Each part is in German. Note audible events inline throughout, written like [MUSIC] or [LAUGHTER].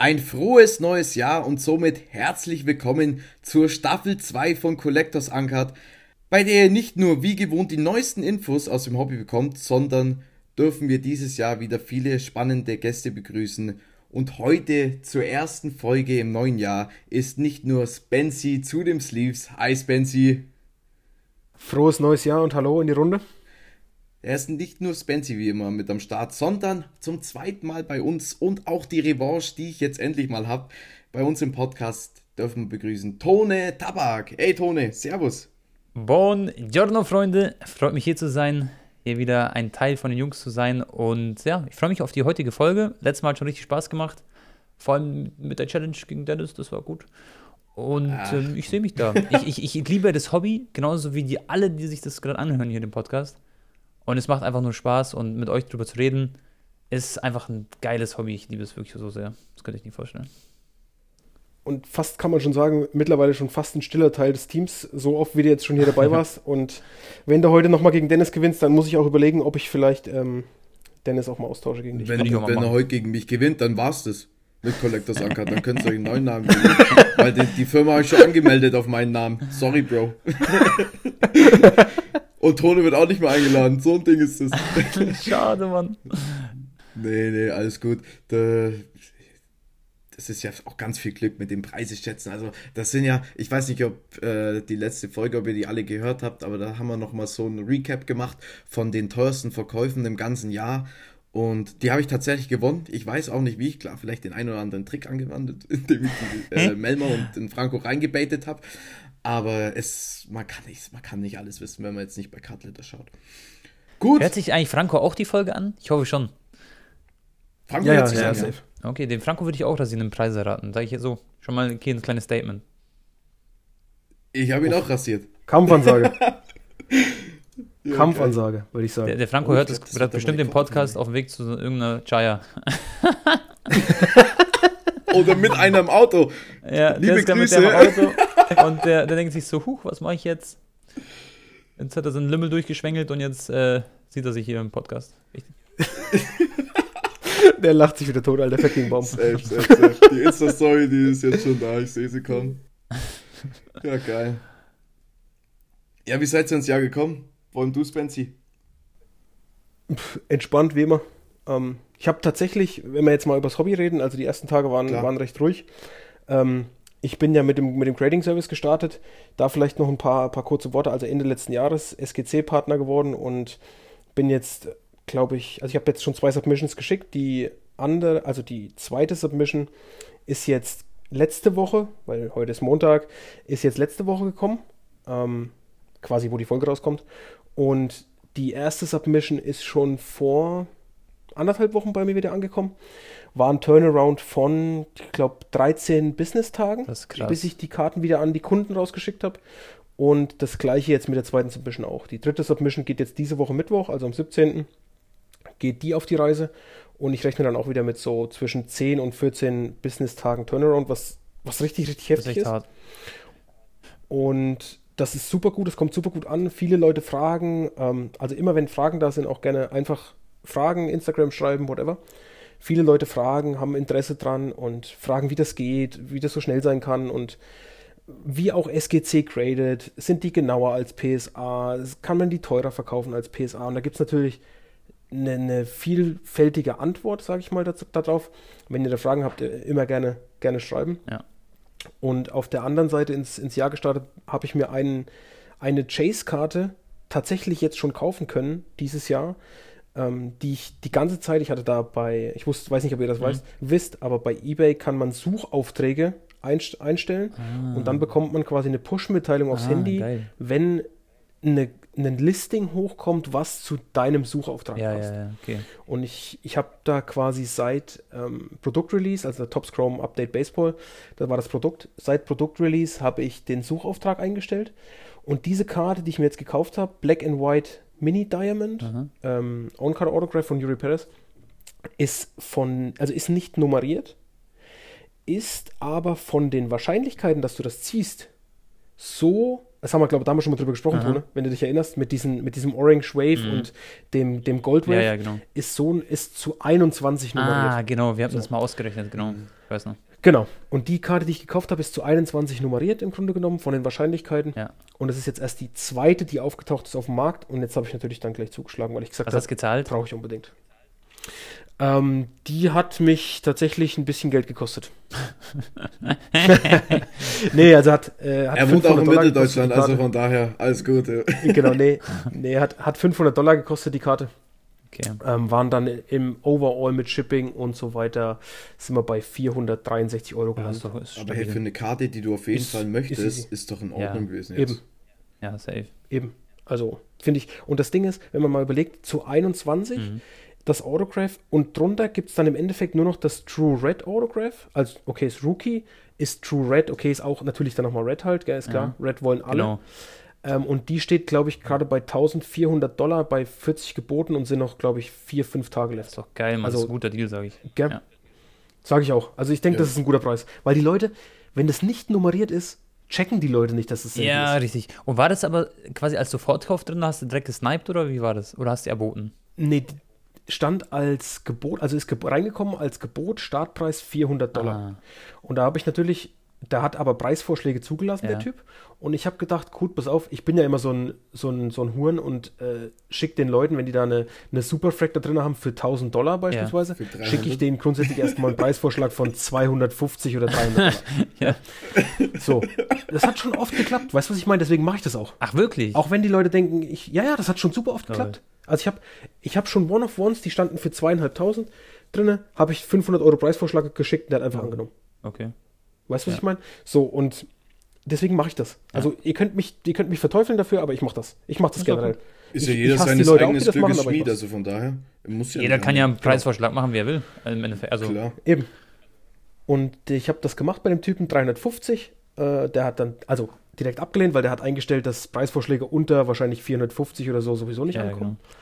Ein frohes neues Jahr und somit herzlich willkommen zur Staffel 2 von Collectors Uncut, bei der ihr nicht nur wie gewohnt die neuesten Infos aus dem Hobby bekommt, sondern dürfen wir dieses Jahr wieder viele spannende Gäste begrüßen. Und heute zur ersten Folge im neuen Jahr ist nicht nur Spency zu dem Sleeves. Hi Spency. Frohes neues Jahr und hallo in die Runde. Er ist nicht nur Spency wie immer mit am Start, sondern zum zweiten Mal bei uns und auch die Revanche, die ich jetzt endlich mal habe, bei uns im Podcast dürfen wir begrüßen Tone Tabak. Hey Tone, Servus. Buongiorno Freunde, freut mich hier zu sein, hier wieder ein Teil von den Jungs zu sein und ja, ich freue mich auf die heutige Folge. Letztes Mal hat schon richtig Spaß gemacht, vor allem mit der Challenge gegen Dennis, das war gut. Und ähm, ich sehe mich da. Ich, ich, ich liebe das Hobby, genauso wie die alle, die sich das gerade anhören hier im Podcast. Und es macht einfach nur Spaß und mit euch drüber zu reden, ist einfach ein geiles Hobby. Ich liebe es wirklich so sehr. Das könnte ich nicht vorstellen. Und fast kann man schon sagen, mittlerweile schon fast ein stiller Teil des Teams, so oft wie du jetzt schon hier dabei [LAUGHS] warst. Und wenn du heute nochmal gegen Dennis gewinnst, dann muss ich auch überlegen, ob ich vielleicht ähm, Dennis auch mal austausche gegen dich. Wenn, du, wenn er heute gegen mich gewinnt, dann war's das mit Collectors [LAUGHS] Anker. Dann könnt ihr euch einen neuen Namen geben. Weil die, die Firma habe ich schon angemeldet auf meinen Namen. Sorry, Bro. [LAUGHS] Und Tone wird auch nicht mehr eingeladen. So ein Ding ist das. [LAUGHS] Schade, Mann. Nee, nee, alles gut. Da, das ist ja auch ganz viel Glück mit dem Preise schätzen. Also, das sind ja, ich weiß nicht, ob äh, die letzte Folge, ob ihr die alle gehört habt, aber da haben wir nochmal so ein Recap gemacht von den teuersten Verkäufen im ganzen Jahr. Und die habe ich tatsächlich gewonnen. Ich weiß auch nicht wie. Ich klar, vielleicht den einen oder anderen Trick angewandt, [LAUGHS] indem ich die äh, Melmer und den Franco reingebaitet habe. Aber es, man, kann nicht, man kann nicht alles wissen, wenn man jetzt nicht bei Cutletter schaut. Gut. Hört sich eigentlich Franco auch die Folge an? Ich hoffe schon. Franco ja, hört sich ja, an, ja. Okay, den Franco würde ich auch, dass sie einen Preis erraten. Sag ich jetzt so. Schon mal okay, ein kleines Statement. Ich habe ihn Uff. auch rasiert. Kampfansage. [LAUGHS] ja, Kampfansage, würde ich sagen. Der, der Franco oh, hört, das, hört bestimmt den Podcast auf dem Weg zu irgendeiner Chaya. [LAUGHS] Oder mit einem Auto. [LAUGHS] Ja, Liebe der Grüße. Und der, der denkt sich so, huch, was mache ich jetzt? Jetzt hat er seinen Lümmel durchgeschwängelt und jetzt äh, sieht er sich hier im Podcast. der lacht sich wieder tot, alter fucking Baum. Safe, safe, safe. Die Insta-Story, die ist jetzt schon da, ich sehe sie kommen. Ja, geil. Ja, wie seid ihr ins Jahr gekommen? Vor allem du, Spency? Entspannt wie immer. Ähm, ich habe tatsächlich, wenn wir jetzt mal über das Hobby reden, also die ersten Tage waren, waren recht ruhig. Ähm, ich bin ja mit dem, mit dem Grading Service gestartet. Da vielleicht noch ein paar, paar kurze Worte. Also Ende letzten Jahres SGC-Partner geworden und bin jetzt, glaube ich, also ich habe jetzt schon zwei Submissions geschickt. Die andere, also die zweite Submission ist jetzt letzte Woche, weil heute ist Montag, ist jetzt letzte Woche gekommen. Ähm, quasi, wo die Folge rauskommt. Und die erste Submission ist schon vor anderthalb Wochen bei mir wieder angekommen. War ein Turnaround von, ich glaube, 13 Business-Tagen, bis ich die Karten wieder an die Kunden rausgeschickt habe. Und das gleiche jetzt mit der zweiten Submission auch. Die dritte Submission geht jetzt diese Woche Mittwoch, also am 17. geht die auf die Reise. Und ich rechne dann auch wieder mit so zwischen 10 und 14 Business-Tagen Turnaround, was, was richtig, richtig heftig ist. Hart. Und das ist super gut, es kommt super gut an. Viele Leute fragen, ähm, also immer wenn Fragen da sind, auch gerne einfach Fragen, Instagram schreiben, whatever. Viele Leute fragen, haben Interesse dran und fragen, wie das geht, wie das so schnell sein kann und wie auch SGC graded, sind die genauer als PSA, kann man die teurer verkaufen als PSA und da gibt es natürlich eine, eine, vielfältige Antwort, sage ich mal, darauf. Wenn ihr da Fragen habt, immer gerne, gerne schreiben. Ja. Und auf der anderen Seite ins, ins Jahr gestartet habe ich mir einen, eine Chase-Karte tatsächlich jetzt schon kaufen können dieses Jahr ähm, die ich die ganze Zeit, ich hatte da bei, ich wusste, weiß nicht, ob ihr das mhm. weißt, wisst, aber bei eBay kann man Suchaufträge einstellen ah. und dann bekommt man quasi eine Push-Mitteilung aufs ah, Handy, geil. wenn eine, ein Listing hochkommt, was zu deinem Suchauftrag ja, passt. Ja, ja, okay. Und ich, ich habe da quasi seit ähm, Produktrelease, also der Top Chrome Update Baseball, da war das Produkt, seit Produktrelease habe ich den Suchauftrag eingestellt und diese Karte, die ich mir jetzt gekauft habe, Black and White Mini Diamond, ähm, On-Card Autograph von Yuri Perez, ist von, also ist nicht nummeriert, ist aber von den Wahrscheinlichkeiten, dass du das ziehst, so das haben wir, glaube ich, damals schon mal drüber gesprochen, Tone, wenn du dich erinnerst, mit, diesen, mit diesem Orange Wave mhm. und dem, dem Gold Wave, ja, ja, genau. ist so ist zu 21 nummeriert. Ah, genau, wir haben so. das mal ausgerechnet, genau. Ich weiß noch. Genau. Und die Karte, die ich gekauft habe, ist zu 21 nummeriert im Grunde genommen von den Wahrscheinlichkeiten. Ja. Und das ist jetzt erst die zweite, die aufgetaucht ist auf dem Markt. Und jetzt habe ich natürlich dann gleich zugeschlagen, weil ich gesagt habe, gezahlt? Brauche ich unbedingt. Ähm, die hat mich tatsächlich ein bisschen Geld gekostet. [LAUGHS] nee, also hat. Äh, hat er wohnt auch in Mitteldeutschland, also von daher alles Gute. genau, nee, nee hat, hat 500 Dollar gekostet, die Karte. Okay. Ähm, waren dann im Overall mit Shipping und so weiter, sind wir bei 463 Euro gelandet. Ja, Aber hey, für eine Karte, die du auf jeden ist, Fall möchtest, ist, ist, doch in Ordnung ja. gewesen jetzt. Eben. Ja, safe. Eben. Also, finde ich. Und das Ding ist, wenn man mal überlegt, zu 21 mhm das Autograph und drunter gibt es dann im Endeffekt nur noch das True Red Autograph. Also, okay, ist Rookie, ist True Red, okay, ist auch natürlich dann nochmal Red halt, gell, ist klar. Ja, Red wollen alle. Genau. Ähm, und die steht, glaube ich, gerade bei 1400 Dollar bei 40 geboten und sind noch, glaube ich, vier, fünf Tage left. Das ist doch geil, man. Also, das ist ein guter Deal, sage ich. Gell? Ja. Sage ich auch. Also ich denke, ja. das ist ein guter Preis. Weil die Leute, wenn das nicht nummeriert ist, checken die Leute nicht, dass es das Ja, ist. richtig. Und war das aber quasi als Sofortkauf drin, hast du direkt gesniped oder wie war das? Oder hast du erboten? Nee, stand als Gebot, also ist ge reingekommen als Gebot, Startpreis 400 Dollar. Ah. Und da habe ich natürlich, da hat aber Preisvorschläge zugelassen, ja. der Typ. Und ich habe gedacht, gut, pass auf, ich bin ja immer so ein, so ein, so ein Huren und äh, schicke den Leuten, wenn die da eine, eine Superfrack da drin haben für 1000 Dollar beispielsweise, ja, schicke ich denen grundsätzlich erstmal einen Preisvorschlag von 250 oder 300 Dollar. [LAUGHS] ja. So, das hat schon oft geklappt, weißt du, was ich meine? Deswegen mache ich das auch. Ach, wirklich? Auch wenn die Leute denken, ich, ja, ja, das hat schon super oft geklappt. Also ich habe ich hab schon One-of-Ones, die standen für zweieinhalbtausend drin, habe ich 500 Euro Preisvorschlag geschickt und der hat einfach angenommen. Okay. Weißt du, was ja. ich meine? So, und deswegen mache ich das. Also ihr könnt mich, ihr könnt mich verteufeln dafür, aber ich mache das. Ich mache das, das generell. Ist ja jeder seines eigenes auch, Glückes Schmied, also von daher muss ja Jeder kann ja einen Preisvorschlag machen, wie er will. Im Endeffekt. Also Klar. Eben. Und ich habe das gemacht bei dem Typen 350. Äh, der hat dann, also direkt abgelehnt, weil der hat eingestellt, dass Preisvorschläge unter wahrscheinlich 450 oder so sowieso nicht ja, ankommen. Genau.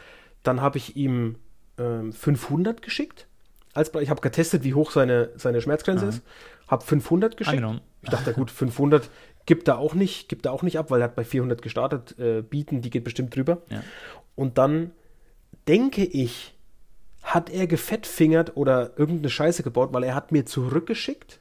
Dann habe ich ihm ähm, 500 geschickt. Als, ich habe getestet, wie hoch seine, seine Schmerzgrenze Aha. ist. Habe 500 geschickt. Angenommen. Ich dachte, gut, 500 gibt er auch nicht, gibt er auch nicht ab, weil er hat bei 400 gestartet. Äh, bieten, die geht bestimmt drüber. Ja. Und dann denke ich, hat er gefettfingert oder irgendeine Scheiße gebaut, weil er hat mir zurückgeschickt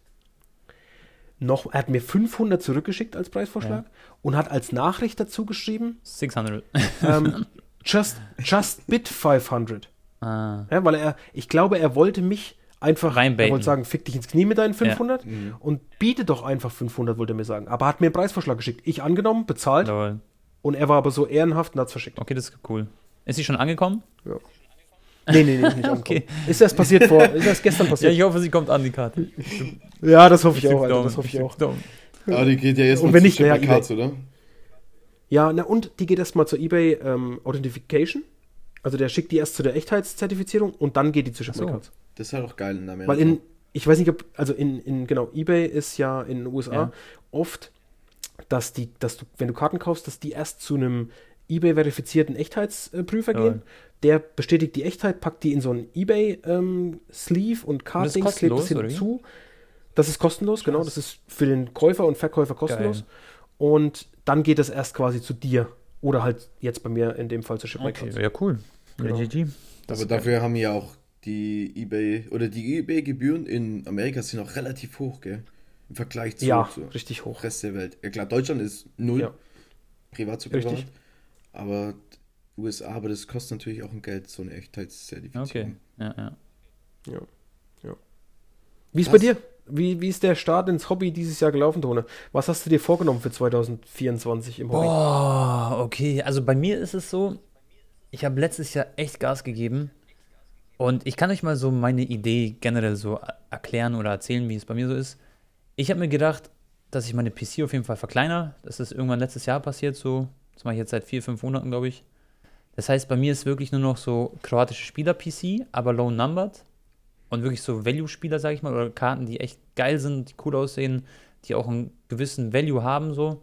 noch, er hat mir 500 zurückgeschickt als Preisvorschlag ja. und hat als Nachricht dazu geschrieben 600. Ähm, [LAUGHS] just, just bid 500. Ah. Ja, weil er, ich glaube, er wollte mich einfach, Reinbaiten. er wollte sagen, fick dich ins Knie mit deinen 500 ja. mhm. und biete doch einfach 500, wollte er mir sagen. Aber hat mir einen Preisvorschlag geschickt. Ich angenommen, bezahlt Lol. und er war aber so ehrenhaft und hat es verschickt. Okay, das ist cool. Ist sie schon angekommen? Ja. Nee, nee, nee, nicht [LAUGHS] okay. Ist das passiert vor, ist das gestern passiert? Ja, ich hoffe, sie kommt an, die Karte. [LAUGHS] ja, das hoffe ich, auch, Alter, das hoffe ich auch. Aber die geht ja jetzt und wenn nicht, ja, Cards, oder? Ja, na und die geht erstmal zur eBay ähm, Authentification. Also der schickt die erst zu der Echtheitszertifizierung und dann geht die zu Shipment Cards. Das ist halt auch geil in Amerika. Weil in, ich weiß nicht, ob, also in, in genau, eBay ist ja in den USA ja. oft, dass die, dass du, wenn du Karten kaufst, dass die erst zu einem eBay-verifizierten Echtheitsprüfer ja. gehen der bestätigt die Echtheit, packt die in so ein Ebay-Sleeve ähm, und Card-Dings, klebt es hinzu. Das ist kostenlos, genau. Das ist für den Käufer und Verkäufer kostenlos. Geil. Und dann geht es erst quasi zu dir. Oder halt jetzt bei mir in dem Fall zu Shipwreck. Okay, ja, cool. Genau. Aber dafür geil. haben ja auch die eBay oder die eBay-Gebühren in Amerika sind auch relativ hoch, gell? Im Vergleich zu, ja, zu richtig hoch. Rest der Welt. Ja klar, Deutschland ist null. Ja. Privat zu privat. Richtig. Aber USA, aber das kostet natürlich auch ein Geld, so eine Echtheitszertifizierung. Okay, ja, ja. Ja, ja. Wie ist bei dir? Wie, wie ist der Start ins Hobby dieses Jahr gelaufen, Tone? Was hast du dir vorgenommen für 2024 im Hobby? Oh, okay. Also bei mir ist es so, ich habe letztes Jahr echt Gas gegeben. Und ich kann euch mal so meine Idee generell so erklären oder erzählen, wie es bei mir so ist. Ich habe mir gedacht, dass ich meine PC auf jeden Fall verkleinere. Das ist irgendwann letztes Jahr passiert, so. Das mache ich jetzt seit vier, fünf Monaten, glaube ich. Das heißt, bei mir ist wirklich nur noch so kroatische Spieler-PC, aber low numbered. Und wirklich so Value-Spieler, sage ich mal, oder Karten, die echt geil sind, die cool aussehen, die auch einen gewissen Value haben, so.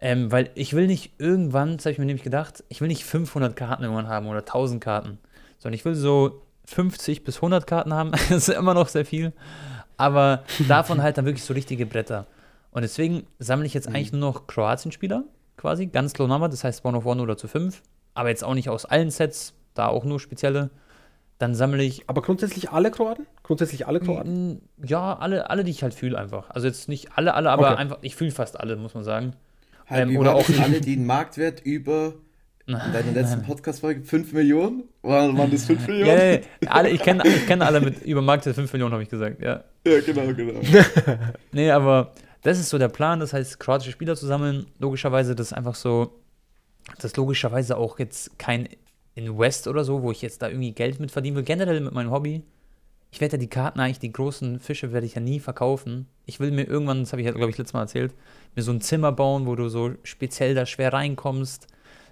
Ähm, weil ich will nicht irgendwann, das habe ich mir nämlich gedacht, ich will nicht 500 Karten irgendwann haben oder 1000 Karten, sondern ich will so 50 bis 100 Karten haben. [LAUGHS] das ist immer noch sehr viel. Aber davon halt dann wirklich so richtige Bretter. Und deswegen sammle ich jetzt mhm. eigentlich nur noch Kroatien-Spieler, quasi, ganz low number, das heißt One of One oder zu fünf. Aber jetzt auch nicht aus allen Sets, da auch nur spezielle. Dann sammle ich. Aber grundsätzlich alle Kroaten? Grundsätzlich alle Kroaten? Ja, alle, alle, die ich halt fühle einfach. Also jetzt nicht alle, alle, aber okay. einfach, ich fühle fast alle, muss man sagen. Halt, ähm, oder auch alle, die einen Marktwert über in [LAUGHS] deiner letzten Podcast-Folge 5 Millionen? Waren, waren das 5 Millionen? Ja, ja, ja. Alle, ich kenne ich kenn alle mit über Marktwert 5 Millionen, habe ich gesagt, ja. Ja, genau, genau. [LAUGHS] nee, aber das ist so der Plan, das heißt, kroatische Spieler zu sammeln. Logischerweise, das ist einfach so, das ist logischerweise auch jetzt kein Invest oder so, wo ich jetzt da irgendwie Geld mit verdienen will. Generell mit meinem Hobby. Ich werde ja die Karten eigentlich, die großen Fische werde ich ja nie verkaufen. Ich will mir irgendwann, das habe ich ja, glaube ich, letztes Mal erzählt, mir so ein Zimmer bauen, wo du so speziell da schwer reinkommst.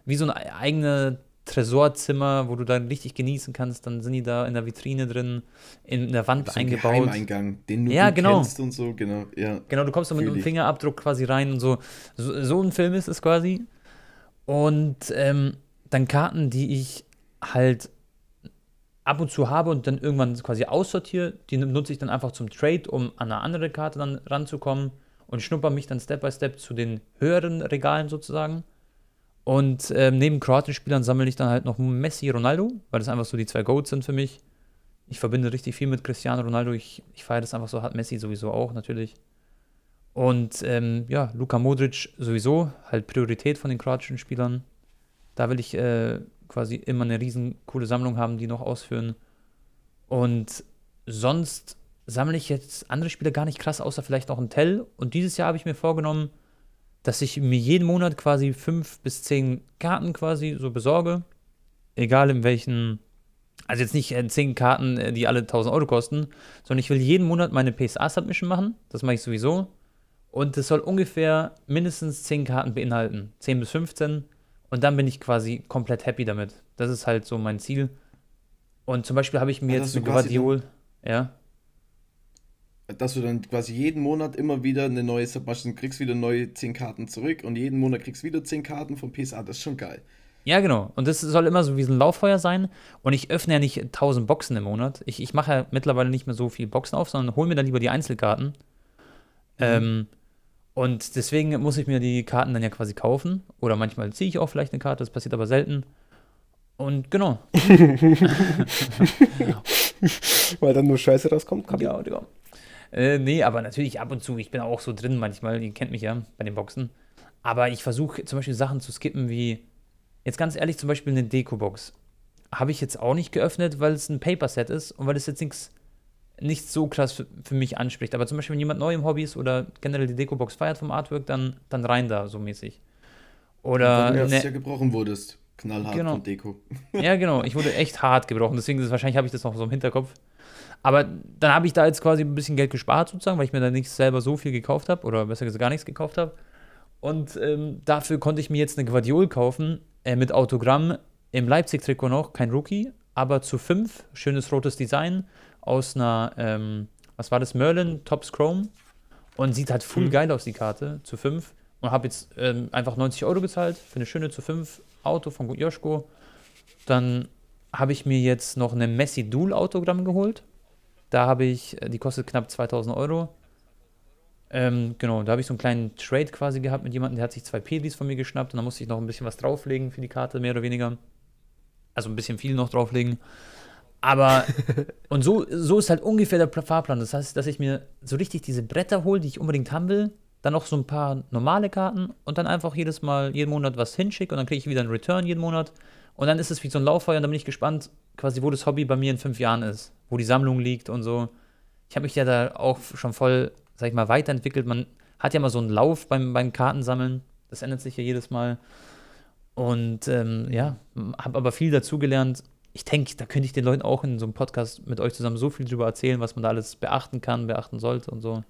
Wie so ein eigenes Tresorzimmer, wo du dann richtig genießen kannst. Dann sind die da in der Vitrine drin, in der Wand so ein eingebaut. Geheimeingang, den du ja, genau. kennst und so, genau. Ja, genau, du kommst da mit einem Fingerabdruck quasi rein und so. So, so ein Film ist es quasi. Und ähm, dann Karten, die ich halt ab und zu habe und dann irgendwann quasi aussortiere, die nutze ich dann einfach zum Trade, um an eine andere Karte dann ranzukommen und schnupper mich dann Step by Step zu den höheren Regalen sozusagen. Und ähm, neben Kroatisch-Spielern sammle ich dann halt noch Messi, Ronaldo, weil das einfach so die zwei Goats sind für mich. Ich verbinde richtig viel mit Cristiano Ronaldo. Ich, ich feiere das einfach so, hat Messi sowieso auch natürlich. Und ähm, ja, Luka Modric sowieso, halt Priorität von den kroatischen Spielern. Da will ich äh, quasi immer eine riesen coole Sammlung haben, die noch ausführen. Und sonst sammle ich jetzt andere Spiele gar nicht krass, außer vielleicht noch ein Tell. Und dieses Jahr habe ich mir vorgenommen, dass ich mir jeden Monat quasi fünf bis zehn Karten quasi so besorge. Egal in welchen, also jetzt nicht äh, zehn Karten, äh, die alle 1000 Euro kosten, sondern ich will jeden Monat meine PSA-Submission machen. Das mache ich sowieso. Und es soll ungefähr mindestens zehn Karten beinhalten. 10 bis 15. Und dann bin ich quasi komplett happy damit. Das ist halt so mein Ziel. Und zum Beispiel habe ich mir ja, jetzt ein Guardiol, ja. Dass du dann quasi jeden Monat immer wieder eine neue Submission kriegst, wieder neue 10 Karten zurück und jeden Monat kriegst du wieder 10 Karten vom PSA. Das ist schon geil. Ja, genau. Und das soll immer so wie so ein Lauffeuer sein. Und ich öffne ja nicht 1000 Boxen im Monat. Ich, ich mache ja mittlerweile nicht mehr so viel Boxen auf, sondern hole mir dann lieber die Einzelkarten. Mhm. Ähm, und deswegen muss ich mir die Karten dann ja quasi kaufen. Oder manchmal ziehe ich auch vielleicht eine Karte, das passiert aber selten. Und genau. [LAUGHS] [LAUGHS] Weil dann nur Scheiße rauskommt, Kapi. Ja, ja. Äh, nee, aber natürlich ab und zu. Ich bin auch so drin manchmal. Ihr kennt mich ja bei den Boxen. Aber ich versuche zum Beispiel Sachen zu skippen, wie, jetzt ganz ehrlich, zum Beispiel eine Deko-Box. Habe ich jetzt auch nicht geöffnet, weil es ein Paper-Set ist und weil es jetzt nichts nicht so krass für, für, mich anspricht. Aber zum Beispiel, wenn jemand neu im Hobby ist oder generell die Deko-Box feiert vom Artwork, dann, dann rein da, so mäßig. Oder. Weil du ne, ja gebrochen wurdest. Knallhart genau. von Deko. Ja, [LAUGHS] genau. Ich wurde echt hart gebrochen. Deswegen ist wahrscheinlich habe ich das noch so im Hinterkopf. Aber dann habe ich da jetzt quasi ein bisschen Geld gespart, sozusagen, weil ich mir da nicht selber so viel gekauft habe. Oder besser gesagt gar nichts gekauft habe. Und ähm, dafür konnte ich mir jetzt eine Guardiol kaufen. Äh, mit Autogramm im Leipzig-Trikot noch. Kein Rookie. Aber zu fünf. Schönes rotes Design aus einer, ähm, was war das, Merlin Tops Chrome und sieht halt full mhm. geil aus, die Karte, zu 5. Und habe jetzt ähm, einfach 90 Euro gezahlt für eine schöne zu 5 Auto von Joschko. Dann habe ich mir jetzt noch eine Messi Dual Autogramm geholt. Da habe ich, äh, die kostet knapp 2000 Euro. Ähm, genau, da habe ich so einen kleinen Trade quasi gehabt mit jemandem, der hat sich zwei Pedis von mir geschnappt und da musste ich noch ein bisschen was drauflegen für die Karte, mehr oder weniger. Also ein bisschen viel noch drauflegen. Aber, [LAUGHS] und so, so ist halt ungefähr der Fahrplan. Das heißt, dass ich mir so richtig diese Bretter hole, die ich unbedingt haben will, dann noch so ein paar normale Karten und dann einfach jedes Mal, jeden Monat was hinschicke und dann kriege ich wieder einen Return jeden Monat. Und dann ist es wie so ein Lauffeuer und dann bin ich gespannt, quasi, wo das Hobby bei mir in fünf Jahren ist, wo die Sammlung liegt und so. Ich habe mich ja da auch schon voll, sag ich mal, weiterentwickelt. Man hat ja mal so einen Lauf beim, beim Kartensammeln. Das ändert sich ja jedes Mal. Und ähm, ja, habe aber viel dazugelernt ich denke, da könnte ich den Leuten auch in so einem Podcast mit euch zusammen so viel drüber erzählen, was man da alles beachten kann, beachten sollte und so.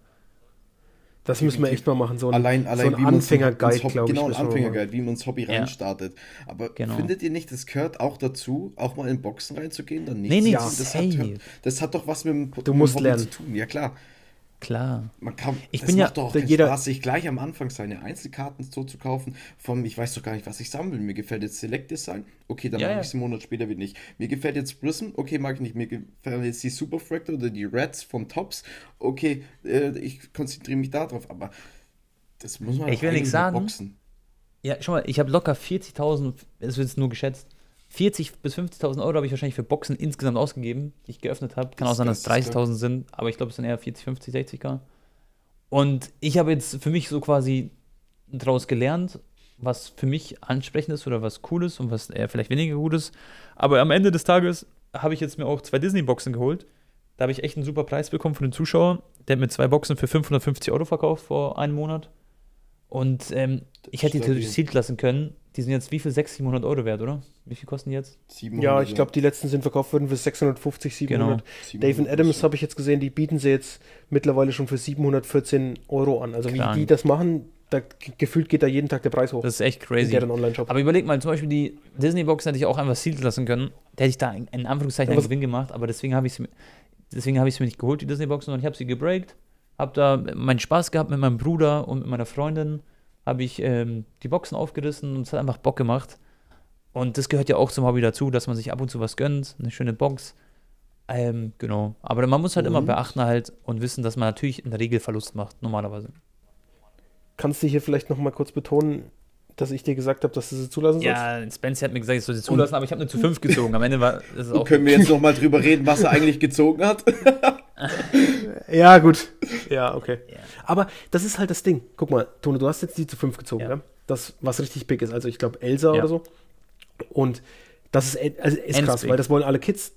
Das müssen wir echt mal machen, so ein, allein, allein so ein Anfängerguide, glaube ich. Genau, ein Anfängerguide, wie man ins Hobby ja. reinstartet. Aber genau. findet ihr nicht, das gehört auch dazu, auch mal in Boxen reinzugehen? Dann nicht nee, nee, das, hat, das hat doch was mit dem, du musst lernen. zu tun. Ja, klar. Klar. Man kann, ich bin macht ja, doch jeder, Spaß, sich gleich am Anfang seine Einzelkarten so zu kaufen. Vom, ich weiß doch gar nicht, was ich sammeln. Mir gefällt jetzt Select Design. Okay, dann ja, mag ich es einen Monat später wieder nicht. Mir gefällt jetzt Prism. Okay, mag ich nicht. Mir gefällt jetzt die Super Fractal oder die Reds vom Tops. Okay, äh, ich konzentriere mich darauf. Aber Das muss man Ich will nicht sagen. Boxen. Ja, schau mal, ich habe locker 40.000, es wird nur geschätzt, 40.000 bis 50.000 Euro habe ich wahrscheinlich für Boxen insgesamt ausgegeben, die ich geöffnet habe. Kann auch sein, dass es 30.000 sind, aber ich glaube, es sind eher 40, 50, 60k. Und ich habe jetzt für mich so quasi daraus gelernt, was für mich ansprechend ist oder was cool ist und was eher vielleicht weniger gut ist. Aber am Ende des Tages habe ich jetzt mir auch zwei Disney-Boxen geholt. Da habe ich echt einen super Preis bekommen von den Zuschauern. Der hat mir zwei Boxen für 550 Euro verkauft vor einem Monat. Und ähm, ich hätte die theoretisch sealed lassen können. Die sind jetzt wie viel? 600, 700 Euro wert, oder? Wie viel kosten die jetzt? 700, ja, ich glaube, die letzten sind verkauft worden für 650, 700. Genau. Dave Adams habe ich jetzt gesehen, die bieten sie jetzt mittlerweile schon für 714 Euro an. Also Klar. wie die das machen, da, gefühlt geht da jeden Tag der Preis hoch. Das ist echt crazy. Aber überleg mal, zum Beispiel die Disney-Box hätte ich auch einfach sealed lassen können. Da hätte ich da in Anführungszeichen einen Gewinn gemacht, aber deswegen habe ich sie deswegen habe ich sie mir nicht geholt, die Disney-Box, sondern ich habe sie gebreakt, habe da meinen Spaß gehabt mit meinem Bruder und mit meiner Freundin, habe ich ähm, die Boxen aufgerissen und es hat einfach Bock gemacht. Und das gehört ja auch zum Hobby dazu, dass man sich ab und zu was gönnt, eine schöne Box. Ähm, genau. Aber man muss halt und? immer beachten halt und wissen, dass man natürlich in der Regel Verlust macht, normalerweise. Kannst du hier vielleicht noch mal kurz betonen, dass ich dir gesagt habe, dass du sie zulassen sollst? Ja, Spencer hat mir gesagt, ich soll sie zulassen, aber ich habe nur zu fünf gezogen. Am Ende war es auch. Können wir jetzt noch mal drüber reden, was er eigentlich gezogen hat? [LAUGHS] ja, gut. Ja, okay. Ja. Aber das ist halt das Ding. Guck mal, Tone, du hast jetzt die zu fünf gezogen, ja. ja? Das, was richtig big ist. Also ich glaube Elsa ja. oder so. Und das ist, also ist krass, weil das wollen alle Kids.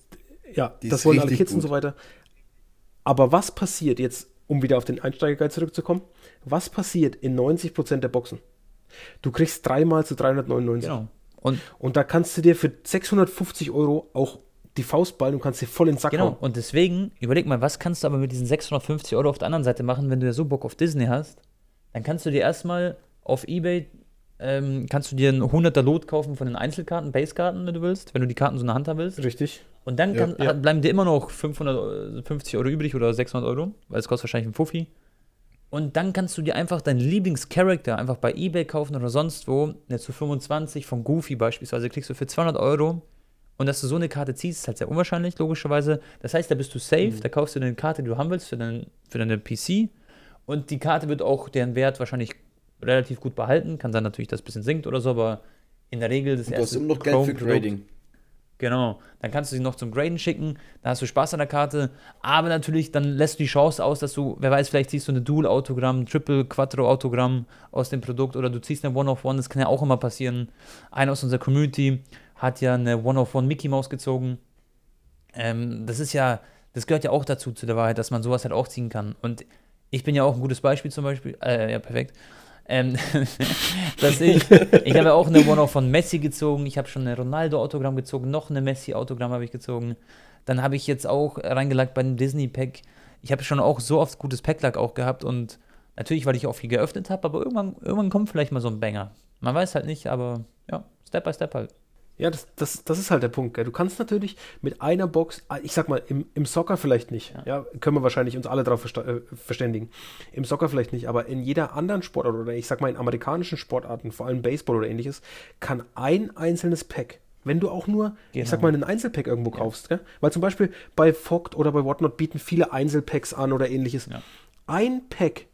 Ja, die das wollen alle Kids gut. und so weiter. Aber was passiert jetzt, um wieder auf den Einsteigerguide zurückzukommen? Was passiert in 90% der Boxen? Du kriegst dreimal zu 399. Genau. Und, und da kannst du dir für 650 Euro auch die Faust ballen und kannst dir voll in den Sack genau. hauen. Und deswegen, überleg mal, was kannst du aber mit diesen 650 Euro auf der anderen Seite machen, wenn du ja so Bock auf Disney hast? Dann kannst du dir erstmal auf Ebay, ähm, kannst du dir einen 100er Lot kaufen von den Einzelkarten, Basekarten, wenn du willst, wenn du die Karten so in der Hand haben willst. Richtig. Und dann kann, ja, ja. bleiben dir immer noch 550 Euro übrig oder 600 Euro, weil es kostet wahrscheinlich ein Fuffi. Und dann kannst du dir einfach deinen Lieblingscharakter einfach bei Ebay kaufen oder sonst wo. Zu 25 von Goofy beispielsweise kriegst du für 200 Euro. Und dass du so eine Karte ziehst, ist halt sehr unwahrscheinlich, logischerweise. Das heißt, da bist du safe, mhm. da kaufst du eine Karte, die du haben willst für, dein, für deine PC. Und die Karte wird auch deren Wert wahrscheinlich relativ gut behalten. Kann sein natürlich, dass es ein bisschen sinkt oder so, aber in der Regel das und erste. Du hast immer noch Geld für Grading. Genau. Dann kannst du sie noch zum Graden schicken, dann hast du Spaß an der Karte, aber natürlich, dann lässt du die Chance aus, dass du, wer weiß, vielleicht ziehst du eine Dual-Autogramm, Triple, Quattro-Autogramm aus dem Produkt oder du ziehst eine One-of-One, das kann ja auch immer passieren. Einer aus unserer Community hat ja eine One-of-One Mickey Mouse gezogen. Ähm, das ist ja, das gehört ja auch dazu, zu der Wahrheit, dass man sowas halt auch ziehen kann. Und ich bin ja auch ein gutes Beispiel zum Beispiel, äh, ja, perfekt ähm, [LAUGHS] dass ich, ich habe ja auch eine One-Off von Messi gezogen, ich habe schon eine Ronaldo-Autogramm gezogen, noch eine Messi-Autogramm habe ich gezogen. Dann habe ich jetzt auch reingelagt bei dem Disney-Pack. Ich habe schon auch so oft gutes Packlack auch gehabt und natürlich, weil ich auch viel geöffnet habe, aber irgendwann, irgendwann kommt vielleicht mal so ein Banger. Man weiß halt nicht, aber ja, Step by Step halt. Ja, das, das, das ist halt der Punkt. Gell? Du kannst natürlich mit einer Box, ah, ich sag mal, im, im Soccer vielleicht nicht, ja. ja können wir wahrscheinlich uns alle darauf äh, verständigen. Im Soccer vielleicht nicht, aber in jeder anderen Sportart oder ich sag mal in amerikanischen Sportarten, vor allem Baseball oder ähnliches, kann ein einzelnes Pack, wenn du auch nur, genau. ich sag genau. mal, einen Einzelpack irgendwo ja. kaufst, gell? weil zum Beispiel bei Fogt oder bei Whatnot bieten viele Einzelpacks an oder ähnliches. Ja. Ein Pack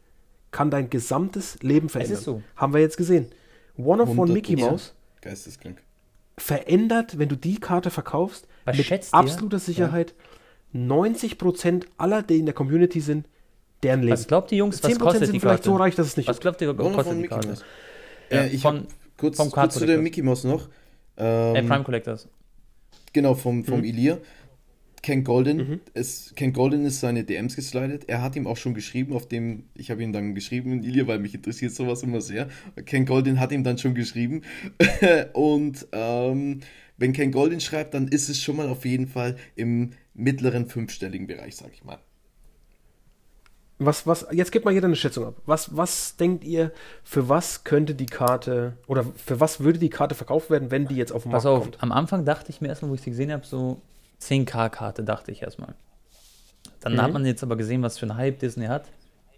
kann dein gesamtes Leben verändern. Es ist so. Haben wir jetzt gesehen. One of One Mickey Mouse. Geisteskrank verändert, wenn du die Karte verkaufst, Was mit absoluter Sicherheit ja. 90% aller, die in der Community sind, deren Leben. Was glaubt die Jungs, was kostet sind die vielleicht Karte? so reich, dass es nicht Was glaubt ihr, was kostet die Karte? Ja, äh, ich von, kurz, vom kurz zu der Mickey Mouse noch. Ähm, äh, Prime Collectors. Genau, vom, vom mhm. Ilir. Ken Golden, mhm. ist, Ken Golden ist seine DMs geslidet. Er hat ihm auch schon geschrieben, auf dem, ich habe ihm dann geschrieben in Ilia, weil mich interessiert sowas immer sehr. Ken Golden hat ihm dann schon geschrieben. [LAUGHS] und ähm, wenn Ken Golden schreibt, dann ist es schon mal auf jeden Fall im mittleren fünfstelligen Bereich, sag ich mal. Was, was, jetzt gebt mal jeder eine Schätzung ab. Was, was denkt ihr, für was könnte die Karte oder für was würde die Karte verkauft werden, wenn die jetzt auf den Markt Pass auf, kommt? am Anfang dachte ich mir erstmal, wo ich sie gesehen habe, so 10k-Karte, dachte ich erstmal. Dann mhm. hat man jetzt aber gesehen, was für ein Hype Disney hat.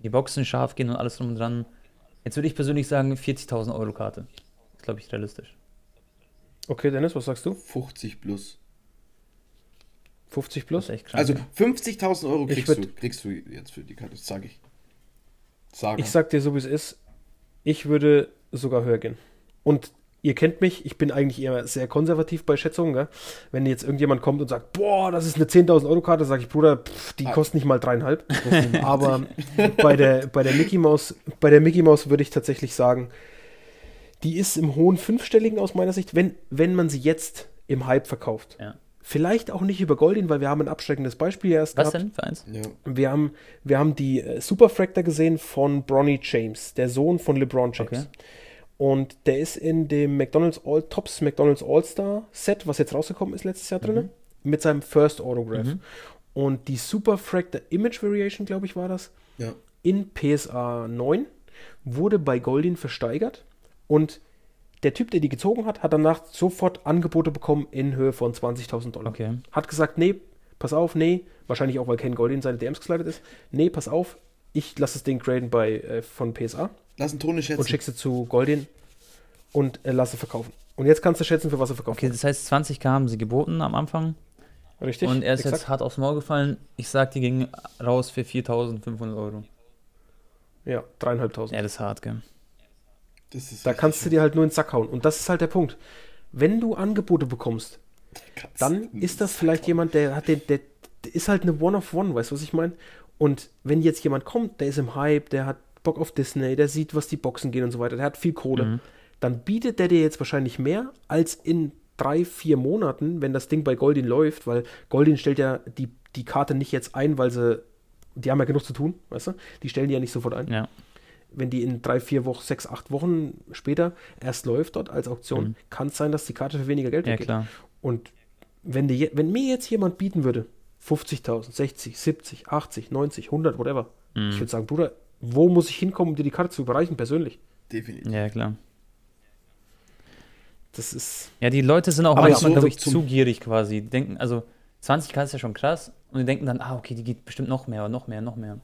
Die Boxen scharf gehen und alles drum und dran. Jetzt würde ich persönlich sagen, 40.000 Euro Karte. Ist, glaube ich, realistisch. Okay, Dennis, was sagst du? 50 plus. 50 plus? Krank, also 50.000 Euro kriegst, würd, du, kriegst du jetzt für die Karte, sage ich. Sagen. Ich sag dir so, wie es ist. Ich würde sogar höher gehen. Und ihr kennt mich, ich bin eigentlich eher sehr konservativ bei Schätzungen. Gell? Wenn jetzt irgendjemand kommt und sagt, boah, das ist eine 10.000 Euro Karte, sage ich, Bruder, pff, die ah. kostet nicht mal dreieinhalb. [LAUGHS] Aber bei der, bei der Mickey Mouse, bei der Mickey Mouse würde ich tatsächlich sagen, die ist im hohen fünfstelligen aus meiner Sicht, wenn, wenn man sie jetzt im Hype verkauft. Ja. Vielleicht auch nicht über Goldin, weil wir haben ein abschreckendes Beispiel erst Was gehabt. denn für eins? Ja. Wir, haben, wir haben die äh, Superfractor gesehen von Bronny James, der Sohn von LeBron James. Okay. Und der ist in dem McDonald's All Tops McDonald's All-Star Set, was jetzt rausgekommen ist letztes Jahr mhm. drin, mit seinem First Autograph. Mhm. Und die Superfractor Image Variation, glaube ich, war das, ja. in PSA 9 wurde bei Goldin versteigert. Und der Typ, der die gezogen hat, hat danach sofort Angebote bekommen in Höhe von 20.000 Dollar. Okay. Hat gesagt, nee, pass auf, nee, wahrscheinlich auch, weil Ken Goldin seine DMs geslidet ist. Nee, pass auf, ich lasse das Ding graden bei, äh, von PSA. Lass einen Tone schätzen. Und schickst sie zu Goldin und äh, lasse verkaufen. Und jetzt kannst du schätzen, für was er verkauft Okay, das heißt, 20k haben sie geboten am Anfang. Richtig. Und er ist exakt. jetzt hart aufs Maul gefallen. Ich sag, die ging raus für 4.500 Euro. Ja, dreieinhalbtausend. Ja, das ist hart, gell. da kannst du dir halt nur ins Sack hauen. Und das ist halt der Punkt. Wenn du Angebote bekommst, dann ist das vielleicht jemand, der hat den, der, der ist halt eine One-of-One, weißt du, was ich meine? Und wenn jetzt jemand kommt, der ist im Hype, der hat Bock auf Disney, der sieht, was die Boxen gehen und so weiter, der hat viel Kohle, mhm. dann bietet der dir jetzt wahrscheinlich mehr als in drei, vier Monaten, wenn das Ding bei Goldin läuft, weil Goldin stellt ja die, die Karte nicht jetzt ein, weil sie, die haben ja genug zu tun, weißt du? Die stellen die ja nicht sofort ein. Ja. Wenn die in drei, vier Wochen, sechs, acht Wochen später erst läuft dort als Auktion, mhm. kann es sein, dass die Karte für weniger Geld ja, weggeht. Klar. Und wenn, die, wenn mir jetzt jemand bieten würde, 50.000, 60, 70, 80, 90, 100, whatever. Mhm. Ich würde sagen, Bruder, wo muss ich hinkommen, um dir die Karte zu überreichen, persönlich? Definitiv. Ja, klar. Das ist. Ja, die Leute sind auch Aber manchmal, so glaube ich, zu gierig quasi. Die denken, also 20k ist ja schon krass und die denken dann, ah, okay, die geht bestimmt noch mehr, noch mehr, noch mehr.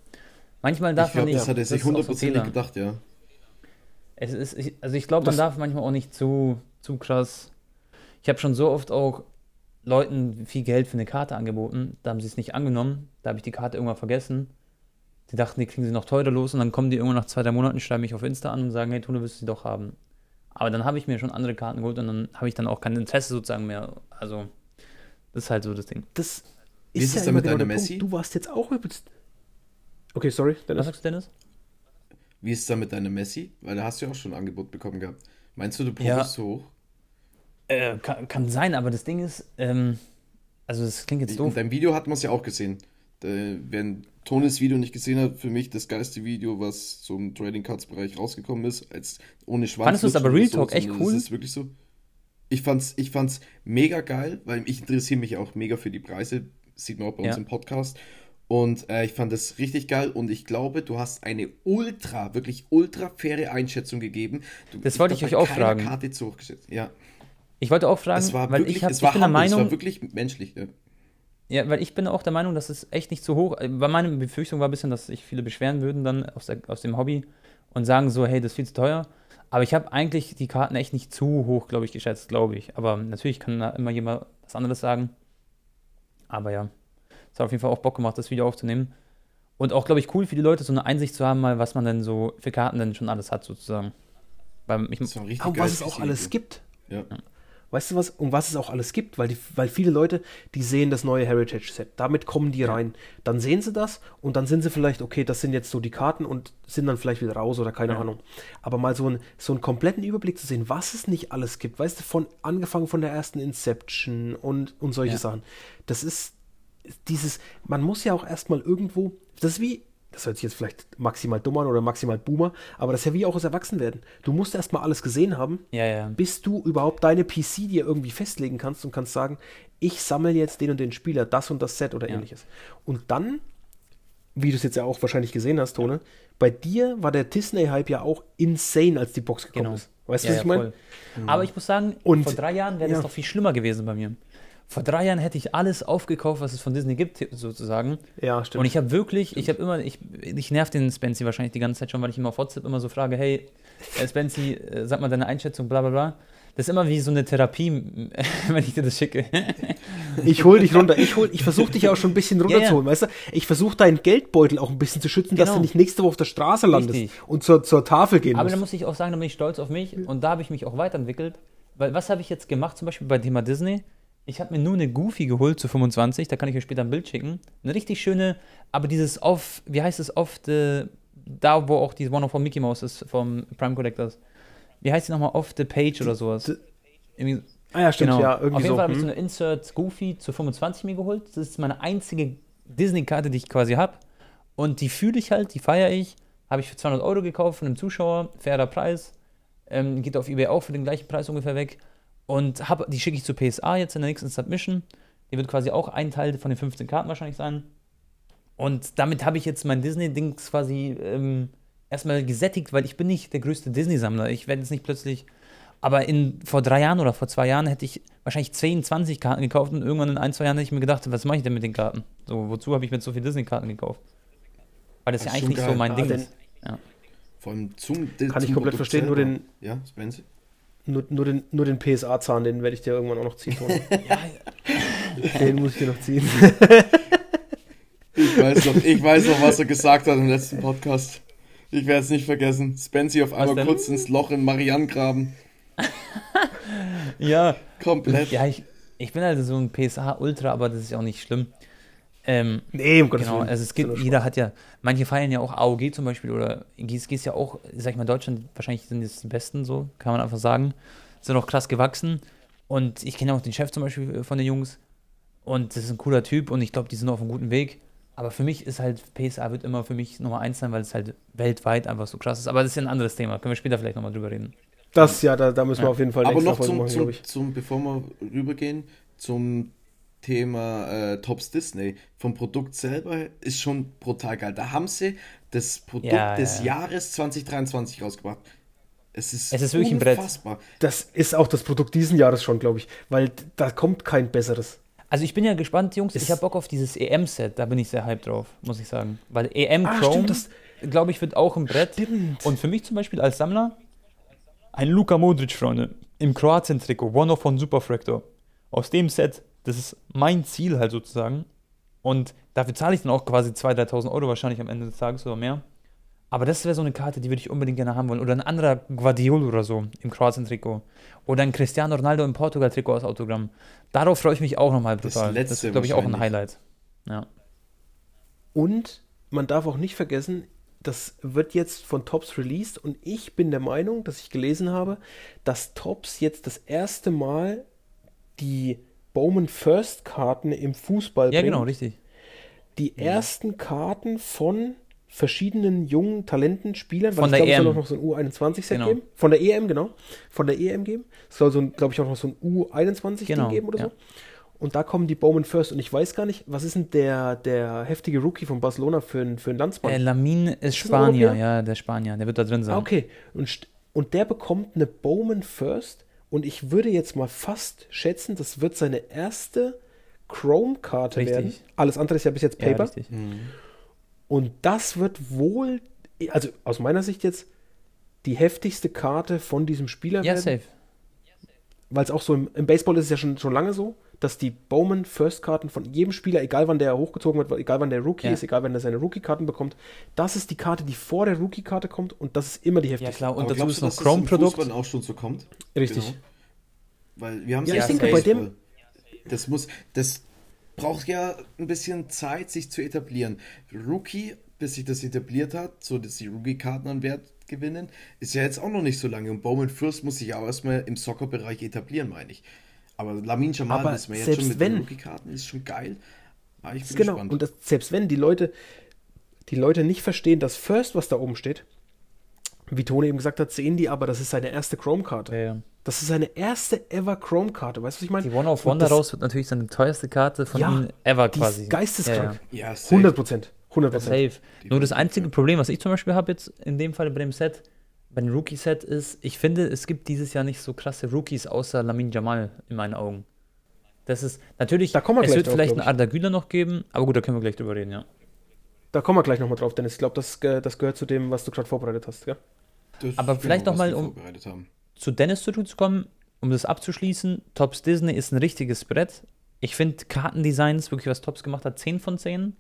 Manchmal darf ich glaub, man nicht. Das hat er sich hundertprozentig so gedacht, ja. Es ist, also ich glaube, man darf manchmal auch nicht zu, zu krass. Ich habe schon so oft auch Leuten viel Geld für eine Karte angeboten, da haben sie es nicht angenommen, da habe ich die Karte irgendwann vergessen. Die dachten, die kriegen sie noch teurer los und dann kommen die irgendwann nach zwei, drei Monaten, schreiben mich auf Insta an und sagen, hey, Tone, willst du sie doch haben. Aber dann habe ich mir schon andere Karten geholt und dann habe ich dann auch kein Interesse sozusagen mehr. Also, das ist halt so das Ding. Das ist, ist ja es immer genau der Messi? Punkt. Du warst jetzt auch übelst. Okay, sorry, Dennis. Was sagst du, Dennis? Wie ist es da mit deiner Messi? Weil da hast du ja auch schon ein Angebot bekommen gehabt. Meinst du, du probierst ja. so hoch? Äh, kann, kann, sein, aber das Ding ist, ähm, also das klingt jetzt doof. In deinem Video hat man es ja auch gesehen. Wer Tonis Video nicht gesehen hat, für mich das geilste Video, was zum Trading Cards Bereich rausgekommen ist, als ohne Schwanz. Fandest du es aber Real Talk echt cool? Ist wirklich so. Ich fand's, ich fand's mega geil, weil ich interessiere mich auch mega für die Preise, sieht man auch bei ja. uns im Podcast. Und äh, ich fand das richtig geil und ich glaube, du hast eine ultra, wirklich ultra faire Einschätzung gegeben. Du, das wollte ich, ich euch auch fragen. Karte zu hoch gesetzt. Ja. Ich wollte auch fragen, weil wirklich, ich, hab, ich bin der Meinung, es war wirklich menschlich. Ja. ja. weil ich bin auch der Meinung, dass es echt nicht zu hoch. Weil meine Befürchtung war ein bisschen, dass sich viele beschweren würden dann aus, der, aus dem Hobby und sagen so, hey, das ist viel zu teuer. Aber ich habe eigentlich die Karten echt nicht zu hoch, glaube ich, geschätzt, glaube ich. Aber natürlich kann da immer jemand was anderes sagen. Aber ja, es hat auf jeden Fall auch Bock gemacht, das Video aufzunehmen. Und auch, glaube ich, cool für die Leute, so eine Einsicht zu haben, mal, was man denn so für Karten denn schon alles hat, sozusagen. Weil ich, das war was es auch alles gibt. Ja. ja. Weißt du was, um was es auch alles gibt? Weil, die, weil viele Leute, die sehen das neue Heritage-Set, damit kommen die rein. Dann sehen sie das und dann sind sie vielleicht, okay, das sind jetzt so die Karten und sind dann vielleicht wieder raus oder keine ja. Ahnung. Aber mal so, ein, so einen kompletten Überblick zu sehen, was es nicht alles gibt, weißt du, von angefangen von der ersten Inception und, und solche ja. Sachen. Das ist dieses, man muss ja auch erstmal irgendwo, das ist wie, das hört sich jetzt vielleicht maximal dumm an oder maximal boomer, aber das ist ja wie auch das Erwachsenwerden. Du musst erstmal alles gesehen haben, ja, ja. bis du überhaupt deine PC dir irgendwie festlegen kannst und kannst sagen, ich sammle jetzt den und den Spieler, das und das Set oder ja. ähnliches. Und dann, wie du es jetzt ja auch wahrscheinlich gesehen hast, Tone, bei dir war der Disney-Hype ja auch insane, als die Box gekommen genau. ist. Weißt du, was ich meine? Aber ich muss sagen, und, vor drei Jahren wäre das doch viel schlimmer gewesen bei mir. Vor drei Jahren hätte ich alles aufgekauft, was es von Disney gibt, sozusagen. Ja, stimmt. Und ich habe wirklich, stimmt. ich habe immer, ich, ich nerv den Spency wahrscheinlich die ganze Zeit schon, weil ich immer auf WhatsApp immer so frage, hey, äh, Spency, äh, sag mal deine Einschätzung, bla bla bla. Das ist immer wie so eine Therapie, [LAUGHS] wenn ich dir das schicke. Ich hol dich runter. Ich, hol, ich versuche dich auch schon ein bisschen runterzuholen, [LAUGHS] ja, ja. weißt du? Ich versuche deinen Geldbeutel auch ein bisschen zu schützen, genau. dass du nicht nächste Woche auf der Straße landest Richtig. und zur, zur Tafel gehen Aber musst. da muss ich auch sagen, da bin ich stolz auf mich und da habe ich mich auch weiterentwickelt. Weil was habe ich jetzt gemacht, zum Beispiel bei Thema Disney? Ich habe mir nur eine Goofy geholt zu 25, da kann ich euch später ein Bild schicken. Eine richtig schöne, aber dieses off, wie heißt es, off the, da wo auch die One of Mickey Mouse ist, vom Prime Collectors. Wie heißt die nochmal, off the page oder sowas? Irgendwie, Ah ja, stimmt, genau. ja, irgendwie Auf jeden so. Fall habe ich so hm. eine Insert Goofy zu 25 mir geholt. Das ist meine einzige Disney-Karte, die ich quasi habe. Und die fühle ich halt, die feiere ich. Habe ich für 200 Euro gekauft von einem Zuschauer, fairer Preis. Ähm, geht auf Ebay auch für den gleichen Preis ungefähr weg. Und hab, die schicke ich zu PSA jetzt in der nächsten Submission. Die wird quasi auch ein Teil von den 15 Karten wahrscheinlich sein. Und damit habe ich jetzt mein Disney-Ding quasi ähm, erstmal gesättigt, weil ich bin nicht der größte Disney-Sammler. Ich werde jetzt nicht plötzlich aber in, vor drei Jahren oder vor zwei Jahren hätte ich wahrscheinlich 10, 20 Karten gekauft und irgendwann in ein, zwei Jahren hätte ich mir gedacht, was mache ich denn mit den Karten? So, wozu habe ich mir so viele Disney-Karten gekauft? Weil das, das ja eigentlich nicht so mein ah, Ding ist. Ja. Vor allem zum Kann zum ich komplett verstehen, nur den. Ja, Spencer? Nur, nur den, nur den PSA-Zahn, den werde ich dir irgendwann auch noch ziehen. [LAUGHS] ja, den muss ich dir noch ziehen. ich, weiß noch, ich weiß noch, was er gesagt hat im letzten Podcast. Ich werde es nicht vergessen. Spency auf einmal kurz ins Loch in Marianne graben. ja. Komplett. Ja, ich, ich bin also so ein PSA-Ultra, aber das ist ja auch nicht schlimm. Ähm, nee, um Gottes genau, Willen. Also es gibt, jeder hat ja, manche feiern ja auch AOG zum Beispiel oder GSG ist ja auch, sag ich mal, Deutschland, wahrscheinlich sind es die besten, so, kann man einfach sagen. Sind auch krass gewachsen. Und ich kenne auch den Chef zum Beispiel von den Jungs. Und das ist ein cooler Typ und ich glaube, die sind auf einem guten Weg. Aber für mich ist halt, PSA wird immer für mich Nummer eins sein, weil es halt weltweit einfach so krass ist. Aber das ist ja ein anderes Thema. Können wir später vielleicht nochmal drüber reden. Das, ja, da, da müssen wir auf jeden Fall Aber noch zum, machen, zum, zum, bevor wir rübergehen, zum Thema äh, Tops Disney. Vom Produkt selber ist schon brutal geil. Da haben sie das Produkt ja, des ja. Jahres 2023 rausgebracht. Es ist, es ist wirklich unfassbar. ein Brett. Das ist auch das Produkt diesen Jahres schon, glaube ich, weil da kommt kein besseres. Also ich bin ja gespannt, Jungs. Ist ich habe Bock auf dieses EM-Set. Da bin ich sehr hyped drauf, muss ich sagen. Weil EM ah, Chrome, glaube ich, wird auch ein Brett. Stimmt. Und für mich zum Beispiel als Sammler ein Luka Modric, Freunde, im Kroatien-Trikot, One-Off von Superfractor. Aus dem Set, das ist mein Ziel halt sozusagen. Und dafür zahle ich dann auch quasi 2.000, 3.000 Euro wahrscheinlich am Ende des Tages oder mehr. Aber das wäre so eine Karte, die würde ich unbedingt gerne haben wollen. Oder ein anderer Guardiol oder so im Kroatien-Trikot. Oder ein Cristiano Ronaldo im Portugal-Trikot als Autogramm. Darauf freue ich mich auch nochmal brutal. Das, letzte das ist, glaube ich, auch ein Highlight. Ja. Und man darf auch nicht vergessen, das wird jetzt von Tops released und ich bin der Meinung, dass ich gelesen habe, dass Tops jetzt das erste Mal die Bowman First Karten im Fußball Ja, bringt. genau, richtig. Die ja. ersten Karten von verschiedenen jungen Talenten, Spielern, von der glaube, EM. es soll auch noch so ein U21-Set genau. geben. Von der EM, genau. Von der EM geben. Es soll so, glaube ich, auch noch so ein U21-Ding genau. geben oder ja. so. Und da kommen die Bowman First. Und ich weiß gar nicht, was ist denn der, der heftige Rookie von Barcelona für, für einen Landsmann? Äh, Lamin ist, ist Spanier, ja, der Spanier. Der wird da drin sein. Ah, okay. Und, und der bekommt eine Bowman First. Und ich würde jetzt mal fast schätzen, das wird seine erste Chrome-Karte werden. Alles andere ist ja bis jetzt Paper. Ja, mhm. Und das wird wohl, also aus meiner Sicht jetzt, die heftigste Karte von diesem Spieler ja, werden. Ja, safe. Weil es auch so im, im Baseball ist es ja schon, schon lange so dass die Bowman First Karten von jedem Spieler, egal wann der hochgezogen wird, egal wann der Rookie ja. ist, egal wann er seine Rookie-Karten bekommt, das ist die Karte, die vor der Rookie-Karte kommt und das ist immer die heftigste. Ja klar, und dazu ist noch Chrome-Produkt. Das auch schon so kommt. Richtig. Genau. Weil wir haben ja, ich denke bei dem das muss das braucht ja ein bisschen Zeit sich zu etablieren. Rookie, bis sich das etabliert hat, so dass die Rookie-Karten an Wert gewinnen, ist ja jetzt auch noch nicht so lange und Bowman First muss sich auch erstmal im Soccer-Bereich etablieren, meine ich. Aber Lamin Jamal aber ist mir jetzt schon mit wenn, den Rookie-Karten, ist schon geil. Aber ah, ich bin genau, gespannt. und das, selbst wenn die Leute, die Leute nicht verstehen, das First, was da oben steht, wie Tone eben gesagt hat, sehen die aber, das ist seine erste Chrome-Karte. Ja, ja. Das ist seine erste ever Chrome-Karte. Weißt du, was ich meine? Die One of One daraus wird natürlich seine teuerste Karte von ja, ihm ever quasi. Ist geisteskrank. Ja, ja. 100 Prozent. 100 Safe. Nur das einzige Problem, was ich zum Beispiel habe jetzt in dem Fall bei dem Set, beim Rookie-Set ist, ich finde, es gibt dieses Jahr nicht so krasse Rookies außer Lamin Jamal in meinen Augen. Das ist natürlich, da kommen wir es wird drauf, vielleicht einen Arda Güler noch geben, aber gut, da können wir gleich drüber reden, ja. Da kommen wir gleich nochmal drauf, Dennis. Ich glaube, das, das gehört zu dem, was du gerade vorbereitet hast, ja? Das aber vielleicht genau, nochmal, um zu Dennis zu kommen, um das abzuschließen. Tops Disney ist ein richtiges Brett. Ich finde Kartendesigns wirklich was Tops gemacht hat, 10 von 10.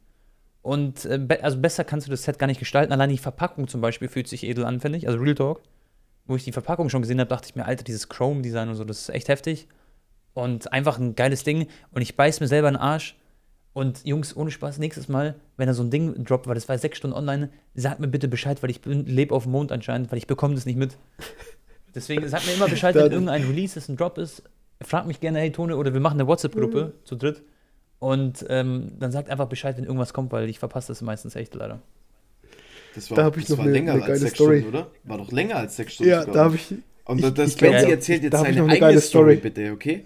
Und äh, be also besser kannst du das Set gar nicht gestalten. Allein die Verpackung zum Beispiel fühlt sich edel an, finde ich. Also Real Talk. Wo ich die Verpackung schon gesehen habe, dachte ich mir, Alter, dieses Chrome-Design und so, das ist echt heftig. Und einfach ein geiles Ding. Und ich beiß mir selber in den Arsch. Und Jungs, ohne Spaß, nächstes Mal, wenn er so ein Ding droppt, weil das war sechs Stunden online, sagt mir bitte Bescheid, weil ich lebe auf dem Mond anscheinend, weil ich bekomme das nicht mit. Deswegen sagt mir immer Bescheid, [LAUGHS] wenn irgendein Release ist, ein Drop ist. Frag mich gerne, hey Tone, oder wir machen eine WhatsApp-Gruppe mhm. zu dritt. Und ähm, dann sagt einfach Bescheid, wenn irgendwas kommt, weil ich verpasse das meistens echt leider. Das war, da habe ich noch eine, länger eine als sechs Story. Stunden, oder? War doch länger als sechs Stunden. Ja, da habe ich. Und ich, das Benzi erzählt jetzt seine eigene Story. Story, bitte, okay?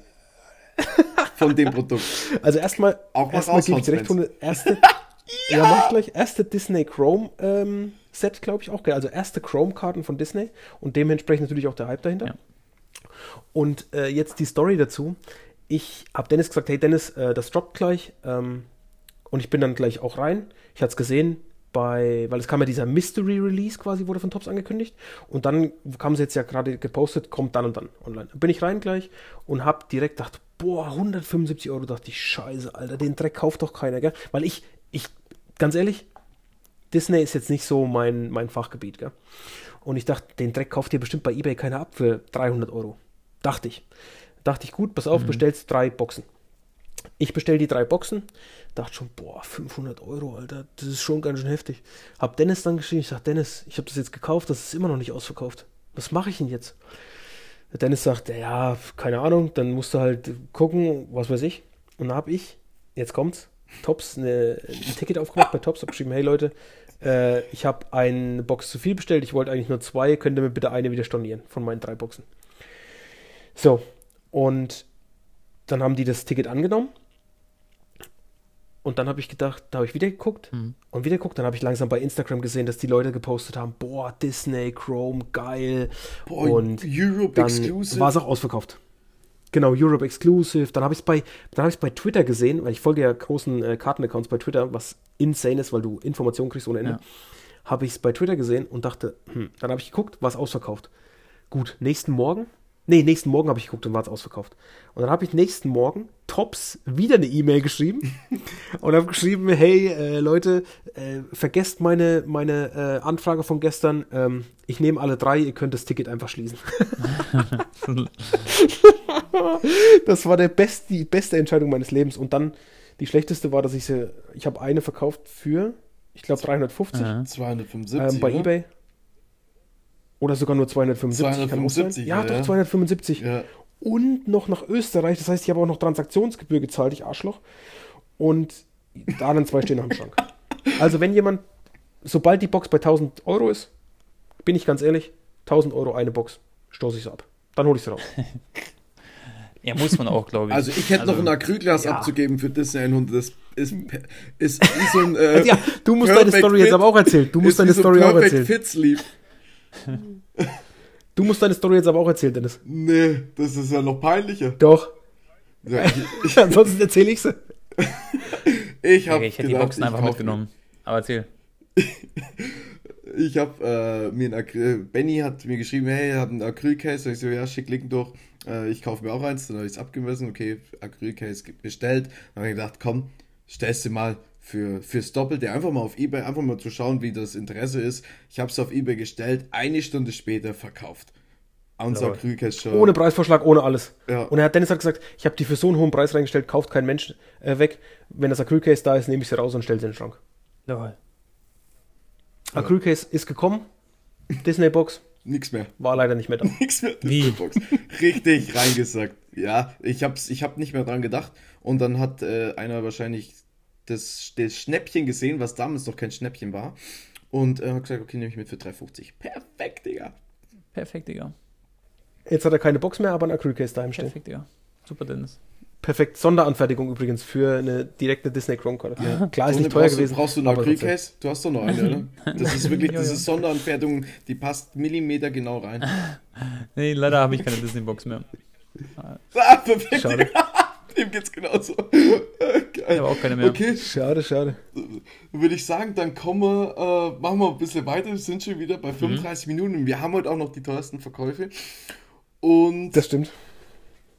Von dem Produkt. [LAUGHS] Also erstmal, auch erstmal gebe ich dir recht, von der erste, ja. [LAUGHS] ja, mach ich gleich, erste Disney Chrome ähm, Set, glaube ich auch, also erste Chrome-Karten von Disney und dementsprechend natürlich auch der Hype dahinter. Ja. Und äh, jetzt die Story dazu. Ich habe Dennis gesagt, hey Dennis, äh, das droppt gleich. Ähm, und ich bin dann gleich auch rein. Ich hatte es gesehen, bei, weil es kam ja dieser Mystery Release quasi, wurde von Tops angekündigt. Und dann kam es jetzt ja gerade gepostet, kommt dann und dann online. Bin ich rein gleich und habe direkt gedacht, boah, 175 Euro, dachte ich, scheiße, Alter, den Dreck kauft doch keiner, gell? Weil ich, ich, ganz ehrlich, Disney ist jetzt nicht so mein, mein Fachgebiet, gell? Und ich dachte, den Dreck kauft ihr bestimmt bei eBay keiner ab für 300 Euro. Dachte ich. Dachte ich, gut, pass auf, mhm. bestellst drei Boxen. Ich bestell die drei Boxen, dachte schon, boah, 500 Euro, Alter, das ist schon ganz schön heftig. Hab Dennis dann geschrieben, ich sag, Dennis, ich habe das jetzt gekauft, das ist immer noch nicht ausverkauft. Was mache ich denn jetzt? Dennis sagt, ja, keine Ahnung, dann musst du halt gucken, was weiß ich. Und dann habe ich, jetzt kommt's, Tops, eine, ein Ticket aufgemacht bei Tops, habe geschrieben, hey Leute, äh, ich habe eine Box zu viel bestellt, ich wollte eigentlich nur zwei, könnt ihr mir bitte eine wieder stornieren von meinen drei Boxen. So, und dann haben die das Ticket angenommen. Und dann habe ich gedacht, da habe ich wieder geguckt mhm. und wieder geguckt. Dann habe ich langsam bei Instagram gesehen, dass die Leute gepostet haben: Boah, Disney, Chrome, geil. Boah, und Europe dann Exclusive. War es auch ausverkauft. Genau, Europe Exclusive. Dann habe ich es bei, bei Twitter gesehen, weil ich folge ja großen äh, Kartenaccounts bei Twitter, was insane ist, weil du Informationen kriegst ohne Ende. Ja. Habe ich es bei Twitter gesehen und dachte, hm, dann habe ich geguckt, war es ausverkauft. Gut, nächsten Morgen Nee, nächsten Morgen habe ich geguckt und war es ausverkauft. Und dann habe ich nächsten Morgen Tops wieder eine E-Mail geschrieben [LAUGHS] und habe geschrieben, hey äh, Leute, äh, vergesst meine, meine äh, Anfrage von gestern. Ähm, ich nehme alle drei, ihr könnt das Ticket einfach schließen. [LAUGHS] das war der best, die beste Entscheidung meines Lebens. Und dann die schlechteste war, dass ich sie, ich habe eine verkauft für, ich glaube 350. 275. Ähm, bei oder? eBay. Oder sogar nur 275. 275 ja, ja, doch, 275. Ja. Und noch nach Österreich. Das heißt, ich habe auch noch Transaktionsgebühr gezahlt, ich Arschloch. Und da dann zwei stehen noch im Schrank. [LAUGHS] Also, wenn jemand, sobald die Box bei 1000 Euro ist, bin ich ganz ehrlich, 1000 Euro eine Box, stoße ich sie ab. Dann hole ich sie raus. [LAUGHS] Ja, muss man auch, glaube ich. Also ich hätte also, noch ein Acrylglas ja. abzugeben für Disney 100. Das ist, ist wie so ein. [LAUGHS] Äh, ja, du musst deine Story fit, jetzt aber auch erzählen. Du musst deine Story so auch erzählen. Fit Sleep. [LAUGHS] Du musst deine Story jetzt aber auch erzählen, Dennis. Nee, das ist ja noch peinlicher. Doch. Ja, [LAUGHS] ich, ich, Ansonsten erzähle [LAUGHS] ich sie. ich habe. Okay, ich hätte die Boxen einfach mitgenommen. Aber erzähl. ich habe äh, mir ein Acryl, Benny hat mir geschrieben, hey, er hat ein Acrylcase. Und ich so, ja, schick Link durch. Äh, ich kaufe mir auch eins. Dann habe ich es abgemessen. Okay, Acrylcase bestellt. Dann habe ich gedacht, komm, stellst du mal für, fürs Doppelte einfach mal auf Ebay, einfach mal zu schauen, wie das Interesse ist. Ich habe es auf Ebay gestellt, eine Stunde später verkauft. Unser schon. Ohne Preisvorschlag, ohne alles. Ja. Und Herr Dennis hat gesagt, ich habe die für so einen hohen Preis reingestellt, kauft kein Mensch äh, weg. Wenn das Acrylcase da ist, nehme ich sie raus und stelle sie in den Schrank. Jawohl. Acrylcase ist gekommen. Disney Box. Nix mehr. War leider nicht mehr da. [LAUGHS] Nix mehr. Disney Box. Richtig reingesagt. Ja, ich habe ich hab nicht mehr dran gedacht. Und dann hat äh, einer wahrscheinlich das, das Schnäppchen gesehen, was damals noch kein Schnäppchen war. Und äh, hat gesagt, okay, nehme ich mit für 3,50. Perfekt, Digga. Perfekt, Digga. Jetzt hat er keine Box mehr, aber ein Acrylcase daheim stehen. Perfekt, Digga. Super, Dennis. Perfekt. Sonderanfertigung übrigens für eine direkte Disney Chromecard. Ja. Klar, ist nicht teuer gewesen. Brauchst du einen Acrylcase? Du hast doch noch eine, oder? [LAUGHS] Das ist wirklich, diese Sonderanfertigung, die passt Millimeter genau rein. nee, leider habe ich keine Disney-Box mehr. [LAUGHS] Ah, perfekt. Schade. Dem geht's genauso. [LAUGHS] Geil. Ich habe auch keine mehr. Okay. Schade, schade. Würde ich sagen, dann kommen wir, äh, machen wir ein bisschen weiter. Wir sind schon wieder bei 35 mhm. Minuten wir haben heute auch noch die teuersten Verkäufe. Und das stimmt.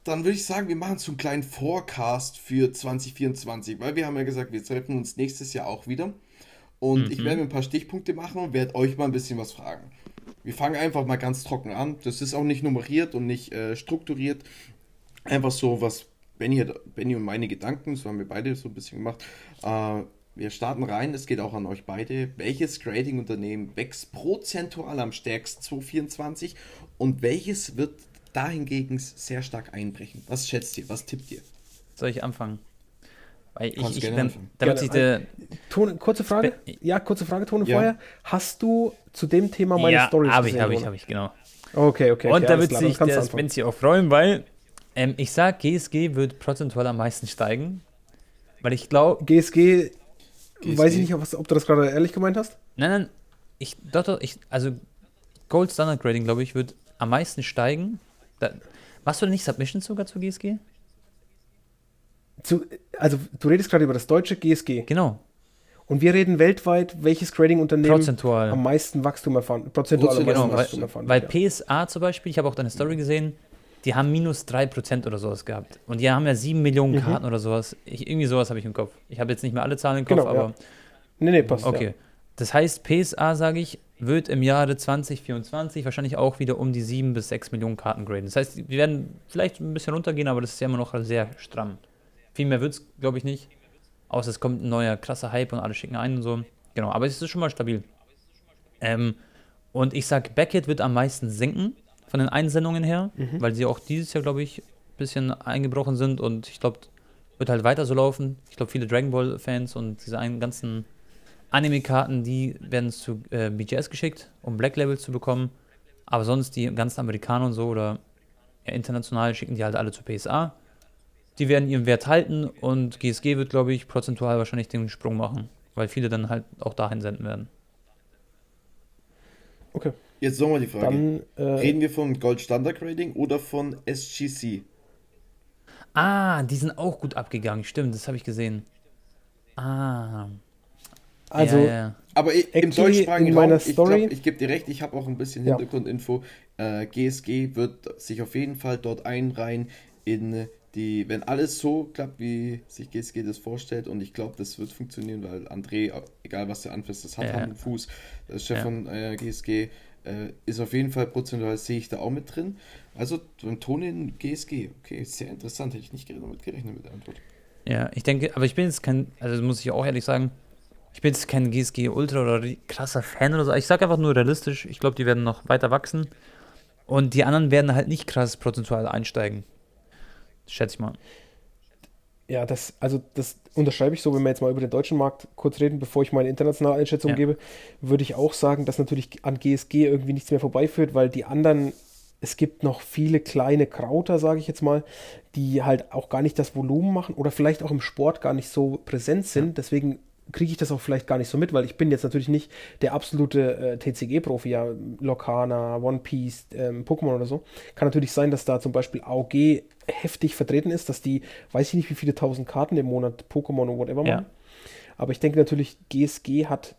dann würde ich sagen, wir machen so einen kleinen Forecast für 2024, weil wir haben ja gesagt, wir treffen uns nächstes Jahr auch wieder. Und mhm. ich werde mir ein paar Stichpunkte machen und werde euch mal ein bisschen was fragen. Wir fangen einfach mal ganz trocken an. Das ist auch nicht nummeriert und nicht äh, strukturiert. Einfach so, was Benny, hat, Benny und meine Gedanken, so haben wir beide so ein bisschen gemacht. Äh, wir starten rein, es geht auch an euch beide. Welches Grading-Unternehmen wächst prozentual am stärksten 2024 und welches wird dahingegen sehr stark einbrechen? Was schätzt ihr? Was tippt ihr? Soll ich anfangen? Weil ich, ich dann, damit sich der Ton, kurze Frage. Ja, kurze Frage, Tone, ja. vorher. Hast du zu dem Thema meine ja, Story habe ich, habe ich, habe ich, genau. Okay, okay. Und okay, da wird sich der Spenzi auch freuen, weil ähm, ich sage, GSG wird prozentual am meisten steigen. Weil ich glaube. GSG, GSG, weiß ich nicht, ob, ob du das gerade ehrlich gemeint hast? Nein, nein. Ich, doch, doch, ich, also Gold Standard Grading, glaube ich, wird am meisten steigen. Da, machst du denn nicht Submissions sogar zu GSG? Zu, also, du redest gerade über das deutsche GSG. Genau. Und wir reden weltweit, welches Grading-Unternehmen Prozentual. am meisten Wachstum erfahren. Prozentual am meisten genau, Wachstum erfahren. Weil, weil PSA zum Beispiel, ich habe auch deine Story gesehen, die haben minus 3% oder sowas gehabt. Und die haben ja 7 Millionen mhm. Karten mhm. oder sowas. Ich, irgendwie sowas habe ich im Kopf. Ich habe jetzt nicht mehr alle Zahlen im Kopf, genau, aber. Ja. Nee, nee, passt. Okay. Ja. Das heißt, PSA, sage ich, wird im Jahre 2024 wahrscheinlich auch wieder um die 7 bis 6 Millionen Karten graden. Das heißt, wir werden vielleicht ein bisschen runtergehen, aber das ist ja immer noch sehr stramm. Viel mehr wird es, glaube ich, nicht. Außer es kommt ein neuer krasser Hype und alle schicken ein und so. Genau, aber es ist schon mal stabil. Ähm, und ich sage, Beckett wird am meisten sinken von den Einsendungen her, mhm. weil sie auch dieses Jahr, glaube ich, ein bisschen eingebrochen sind und ich glaube, wird halt weiter so laufen. Ich glaube, viele Dragon Ball-Fans und diese einen ganzen Anime-Karten, die werden zu äh, BGS geschickt, um Black Level zu bekommen. Aber sonst die ganzen Amerikaner und so oder ja, international schicken die halt alle zu PSA. Die werden ihren Wert halten und GSG wird, glaube ich, prozentual wahrscheinlich den Sprung machen, weil viele dann halt auch dahin senden werden. Okay. Jetzt nochmal die Frage. Dann, äh, Reden wir von Gold Standard Grading oder von SGC? Ah, die sind auch gut abgegangen. Stimmt, das habe ich gesehen. Ah. Also, ja, ja. aber im deutschsprachigen Raum, ich, glaub, ich gebe dir recht, ich habe auch ein bisschen Hintergrundinfo. Äh, GSG wird sich auf jeden Fall dort einreihen in die, wenn alles so klappt, wie sich GSG das vorstellt, und ich glaube, das wird funktionieren, weil André, egal was der anfasst, das hat ja. Hand und Fuß, das Chef von äh, GSG, äh, ist auf jeden Fall prozentual, sehe ich da auch mit drin. Also Ton in GSG, okay, sehr interessant, hätte ich nicht damit gerechnet mit der Antwort. Ja, ich denke, aber ich bin jetzt kein, also muss ich auch ehrlich sagen, ich bin jetzt kein GSG Ultra oder krasser Fan oder so. Ich sage einfach nur realistisch, ich glaube, die werden noch weiter wachsen. Und die anderen werden halt nicht krass prozentual einsteigen. Schätze ich mal. Ja, das, also das unterschreibe ich so, wenn wir jetzt mal über den deutschen Markt kurz reden, bevor ich meine internationale Einschätzung ja. gebe, würde ich auch sagen, dass natürlich an GSG irgendwie nichts mehr vorbeiführt, weil die anderen, es gibt noch viele kleine Krauter, sage ich jetzt mal, die halt auch gar nicht das Volumen machen oder vielleicht auch im Sport gar nicht so präsent sind. Ja. Deswegen kriege ich das auch vielleicht gar nicht so mit, weil ich bin jetzt natürlich nicht der absolute äh, TCG-Profi, ja, Lokana, One Piece, ähm, Pokémon oder so. Kann natürlich sein, dass da zum Beispiel AOG heftig vertreten ist, dass die, weiß ich nicht, wie viele tausend Karten im Monat Pokémon und whatever ja. machen. Aber ich denke natürlich, GSG hat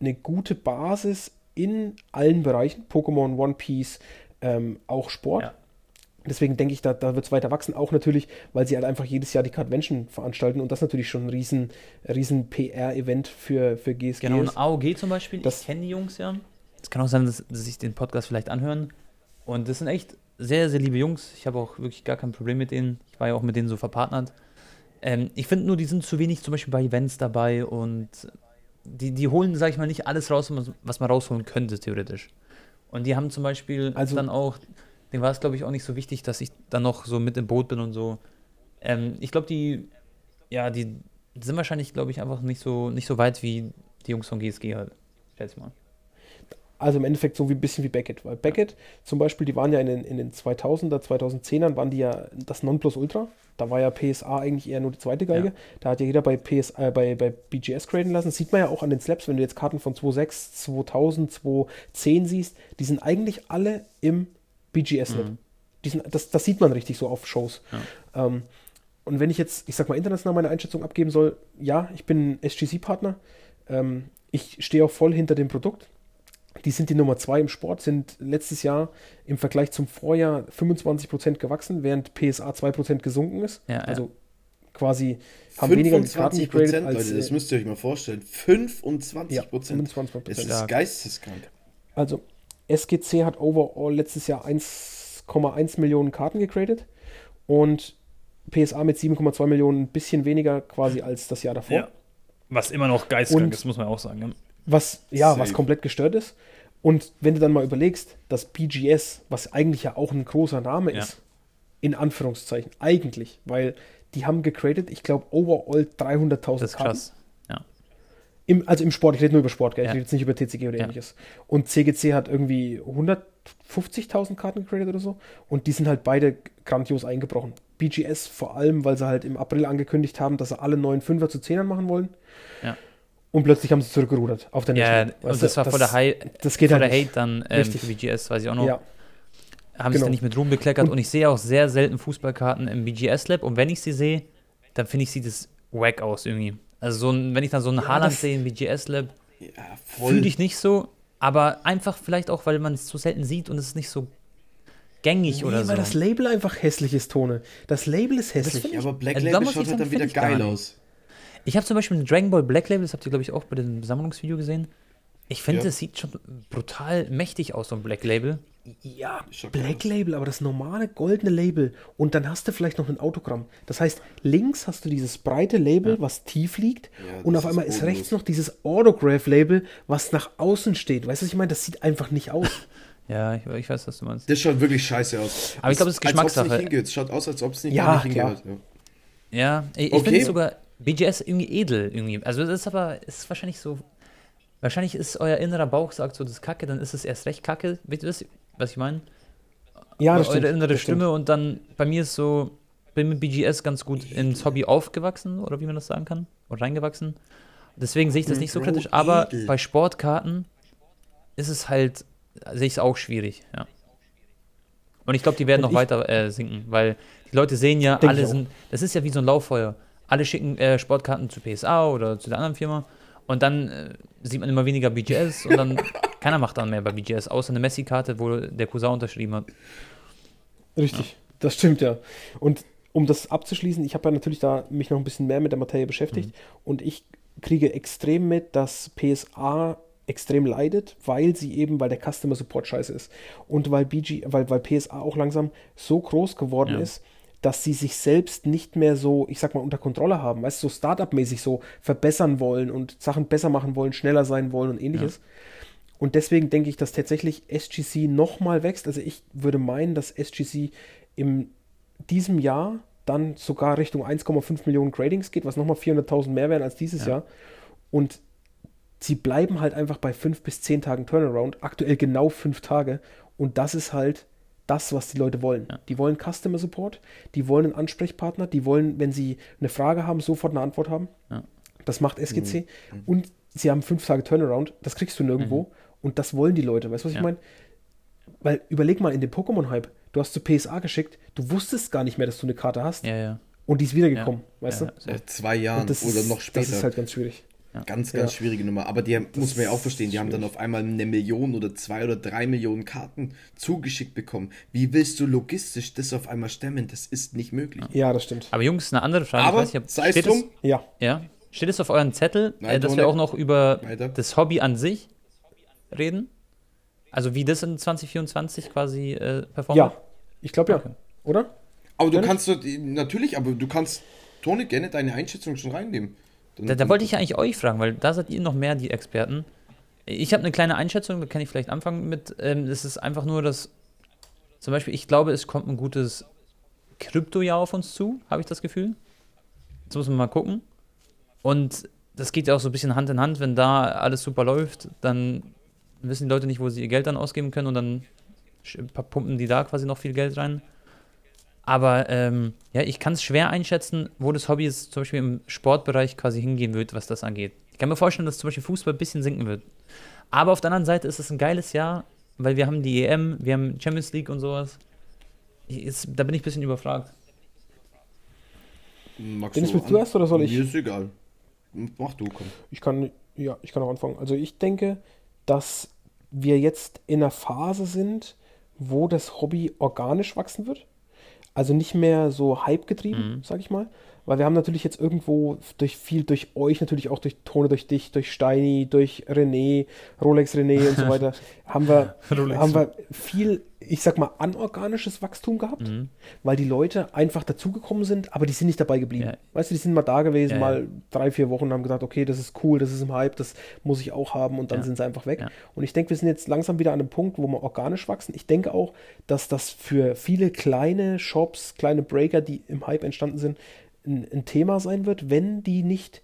eine gute Basis in allen Bereichen, Pokémon, One Piece, ähm, auch Sport. Ja. Deswegen denke ich, da, da wird es weiter wachsen. Auch natürlich, weil sie halt einfach jedes Jahr die Cardvention veranstalten und das natürlich schon ein riesen, riesen PR-Event für, für GSG Genau, und AOG zum Beispiel, das, ich kenne die Jungs ja. Es kann auch sein, dass, dass sich den Podcast vielleicht anhören. Und das sind echt sehr, sehr liebe Jungs. Ich habe auch wirklich gar kein Problem mit denen. Ich war ja auch mit denen so verpartnert. Ähm, ich finde nur, die sind zu wenig zum Beispiel bei Events dabei und die, die holen, sag ich mal, nicht alles raus, was man rausholen könnte, theoretisch. Und die haben zum Beispiel also, dann auch, dem war es, glaube ich, auch nicht so wichtig, dass ich dann noch so mit im Boot bin und so. Ähm, ich glaube, die, ja, die sind wahrscheinlich, glaube ich, einfach nicht so, nicht so weit wie die Jungs von GSG halt. Schätze mal. Also im Endeffekt so wie ein bisschen wie Beckett. Weil Beckett zum Beispiel, die waren ja in den, in den 2000er, 2010ern, waren die ja das Nonplusultra. Da war ja PSA eigentlich eher nur die zweite Geige. Ja. Da hat ja jeder bei, PS, äh, bei, bei BGS graden lassen. Das sieht man ja auch an den Slaps, wenn du jetzt Karten von 2.6, 2000, 2.10 siehst. Die sind eigentlich alle im BGS-Net. Mhm. Das, das, sieht man richtig so auf Shows. Ja. Ähm, und wenn ich jetzt, ich sag mal, international meine Einschätzung abgeben soll, ja, ich bin SGC-Partner. Ähm, ich stehe auch voll hinter dem Produkt die sind die Nummer zwei im Sport, sind letztes Jahr im Vergleich zum Vorjahr 25% gewachsen, während PSA 2% gesunken ist. Ja, also quasi haben weniger Karten gegradet als. Leute, das müsst ihr euch mal vorstellen. 25 Prozent. Ja, 25%. Das ist geisteskrank. Also, SGC hat overall letztes Jahr 1,1 Millionen Karten gegradet und PSA mit 7,2 Millionen ein bisschen weniger quasi als das Jahr davor. Ja. Was immer noch geisteskrank ist, muss man auch sagen. Ja. Was, ja, Safe. was komplett gestört ist. Und wenn du dann mal überlegst, dass BGS, was eigentlich ja auch ein großer Name ja. ist, in Anführungszeichen, eigentlich, weil die haben gegradet, ich glaube, overall 300.000 Karten. Das ist krass. Ja. Im, also im Sport, ich rede nur über Sport, gell? ich rede jetzt nicht über TCG oder ja. ähnliches. Und CGC hat irgendwie 150.000 Karten gegradet oder so. Und die sind halt beide grandios eingebrochen. BGS vor allem, weil sie halt im April angekündigt haben, dass sie alle neuen Fünfer zu Zehnern machen wollen. Ja. Und plötzlich haben sie zurückgerudert auf der Ja, und das war vor der, High, das geht vor halt der Hate dann ähm, für BGS, weiß ich auch noch. Ja haben genau. sie nicht mit Ruhm bekleckert und, und, ich sehe auch sehr selten Fußballkarten im BGS Lab und wenn ich sie sehe, dann finde ich, sieht es wack aus irgendwie. Also so ein, wenn ich dann so einen ja, Haaland sehe im BGS Lab, ja, fühle ich nicht so, aber einfach vielleicht auch, weil man es so selten sieht und es ist nicht so gängig nee, oder so. weil das Label einfach hässlich ist, Tone. Das Label ist hässlich. Ja, aber Black also, Label schaut halt dann wieder geil aus. Ich habe zum Beispiel ein Dragon Ball Black Label, das habt ihr, glaube ich, auch bei dem Sammlungsvideo gesehen. Ich finde, es ja. sieht schon brutal mächtig aus, so ein Black Label. Ja, Black. Label, aber das normale goldene Label. Und dann hast du vielleicht noch ein Autogramm. Das heißt, links hast du dieses breite Label, ja. was tief liegt. Ja, und auf einmal ist, ist rechts noch dieses Autograph-Label, was nach außen steht. Weißt du, was ich meine? Das sieht einfach nicht aus. [LAUGHS] ja, ich, ich, weiß, was du meinst. Das schaut wirklich scheiße aus. Aber ich glaube, es ist Geschmackssache. Es schaut aus, als ob es nicht, ja, nicht hingehört. Ja, ja ich, okay. ich finde sogar BGS irgendwie edel. Irgendwie. Also, das ist aber ist wahrscheinlich so Wahrscheinlich ist euer innerer Bauch sagt so, das ist Kacke, dann ist es erst recht Kacke. Wisst ihr, was ich meine? Ja, das Eure stimmt, innere Stimme stimmt. und dann, bei mir ist so, bin mit BGS ganz gut ins Hobby aufgewachsen, oder wie man das sagen kann, oder reingewachsen. Deswegen sehe ich das nicht so kritisch, aber bei Sportkarten ist es halt, sehe ich es auch schwierig, ja. Und ich glaube, die werden noch weiter äh, sinken, weil die Leute sehen ja, alle sind, das ist ja wie so ein Lauffeuer. Alle schicken äh, Sportkarten zu PSA oder zu der anderen Firma und dann äh, sieht man immer weniger BGS und dann [LAUGHS] keiner macht dann mehr bei BGS, außer eine Messi-Karte, wo der Cousin unterschrieben hat. Richtig, ja. das stimmt ja. Und um das abzuschließen, ich habe ja natürlich da mich noch ein bisschen mehr mit der Materie beschäftigt mhm. und ich kriege extrem mit, dass PSA extrem leidet, weil sie eben, weil der Customer Support scheiße ist und weil BG, weil, weil PSA auch langsam so groß geworden ja. ist, dass sie sich selbst nicht mehr so, ich sag mal, unter Kontrolle haben, weißt du, so Startup-mäßig so verbessern wollen und Sachen besser machen wollen, schneller sein wollen und ähnliches. Ja. Und deswegen denke ich, dass tatsächlich SGC nochmal wächst. Also ich würde meinen, dass SGC in diesem Jahr dann sogar Richtung 1,5 Millionen Gradings geht, was nochmal 400.000 mehr wären als dieses ja. Jahr. Und sie bleiben halt einfach bei 5 bis 10 Tagen Turnaround, aktuell genau 5 Tage. Und das ist halt das, was die Leute wollen. Ja. Die wollen Customer Support, die wollen einen Ansprechpartner, die wollen, wenn sie eine Frage haben, sofort eine Antwort haben. Ja. Das macht SGC. Mhm. Und sie haben fünf Tage Turnaround, das kriegst du nirgendwo. Mhm. Und das wollen die Leute. Weißt du, was ja. ich meine? Weil überleg mal in dem Pokémon-Hype, du hast zu PSA geschickt, du wusstest gar nicht mehr, dass du eine Karte hast. Ja, ja. Und die ist wiedergekommen, weißt du? Seit zwei Jahren oder noch später. Das ist halt ganz schwierig. Ja. Ganz, ganz ja. schwierige Nummer. Aber die das muss man ja auch verstehen, die haben dann auf einmal eine Million oder zwei oder drei Millionen Karten zugeschickt bekommen. Wie willst du logistisch das auf einmal stemmen? Das ist nicht möglich. Ja, das stimmt. Aber Jungs, eine andere Frage. Aber sei es drum. Ja. ja. Steht es auf euren Zettel, Nein, äh, dass wir auch noch über Weiter. das Hobby an sich reden? Also wie das in 2024 quasi äh, performt? Ja, ich glaube ja. Okay. Oder? Aber du kannst natürlich, aber du kannst Toni gerne deine Einschätzung schon reinnehmen. Da, da, wollte ich ja eigentlich euch fragen, weil da seid ihr noch mehr die Experten. Ich habe eine kleine Einschätzung, da kann ich vielleicht anfangen mit. Ähm, es ist einfach nur, dass zum Beispiel, ich glaube, es kommt ein gutes Kryptojahr auf uns zu, habe ich das Gefühl. Jetzt muss man mal gucken. Und das geht ja auch so ein bisschen Hand in Hand, wenn da alles super läuft, dann wissen die Leute nicht, wo sie ihr Geld dann ausgeben können und dann pumpen die da quasi noch viel Geld rein. Aber ähm, ja, ich kann es schwer einschätzen, wo das Hobby jetzt zum Beispiel im Sportbereich quasi hingehen wird, was das angeht. Ich kann mir vorstellen, dass zum Beispiel Fußball ein bisschen sinken wird. Aber auf der anderen Seite ist es ein geiles Jahr, weil wir haben die EM, wir haben Champions League und sowas. Jetzt, da bin ich ein bisschen überfragt. Magst Dennis, willst du erst oder soll ich? Mir ist egal. Mach du, komm. Ich kann, ja, ich kann auch anfangen. Also ich denke, dass wir jetzt in einer Phase sind, wo das Hobby organisch wachsen wird. Also nicht mehr so Hype getrieben, mhm. sag ich mal, weil wir haben natürlich jetzt irgendwo durch viel durch euch, natürlich auch durch Tone, durch dich, durch Steini, durch René, Rolex René und so weiter, [LAUGHS] haben wir, haben wir viel, ich sag mal, anorganisches Wachstum gehabt, mhm. weil die Leute einfach dazugekommen sind, aber die sind nicht dabei geblieben. Ja. Weißt du, die sind mal da gewesen, ja, mal drei, vier Wochen und haben gesagt, okay, das ist cool, das ist im Hype, das muss ich auch haben und dann sind sie einfach weg. Und ich denke, wir sind jetzt langsam wieder an einem Punkt, wo wir organisch wachsen. Ich denke auch, dass das für viele kleine Shops, kleine Breaker, die im Hype entstanden sind, ein, ein Thema sein wird, wenn die nicht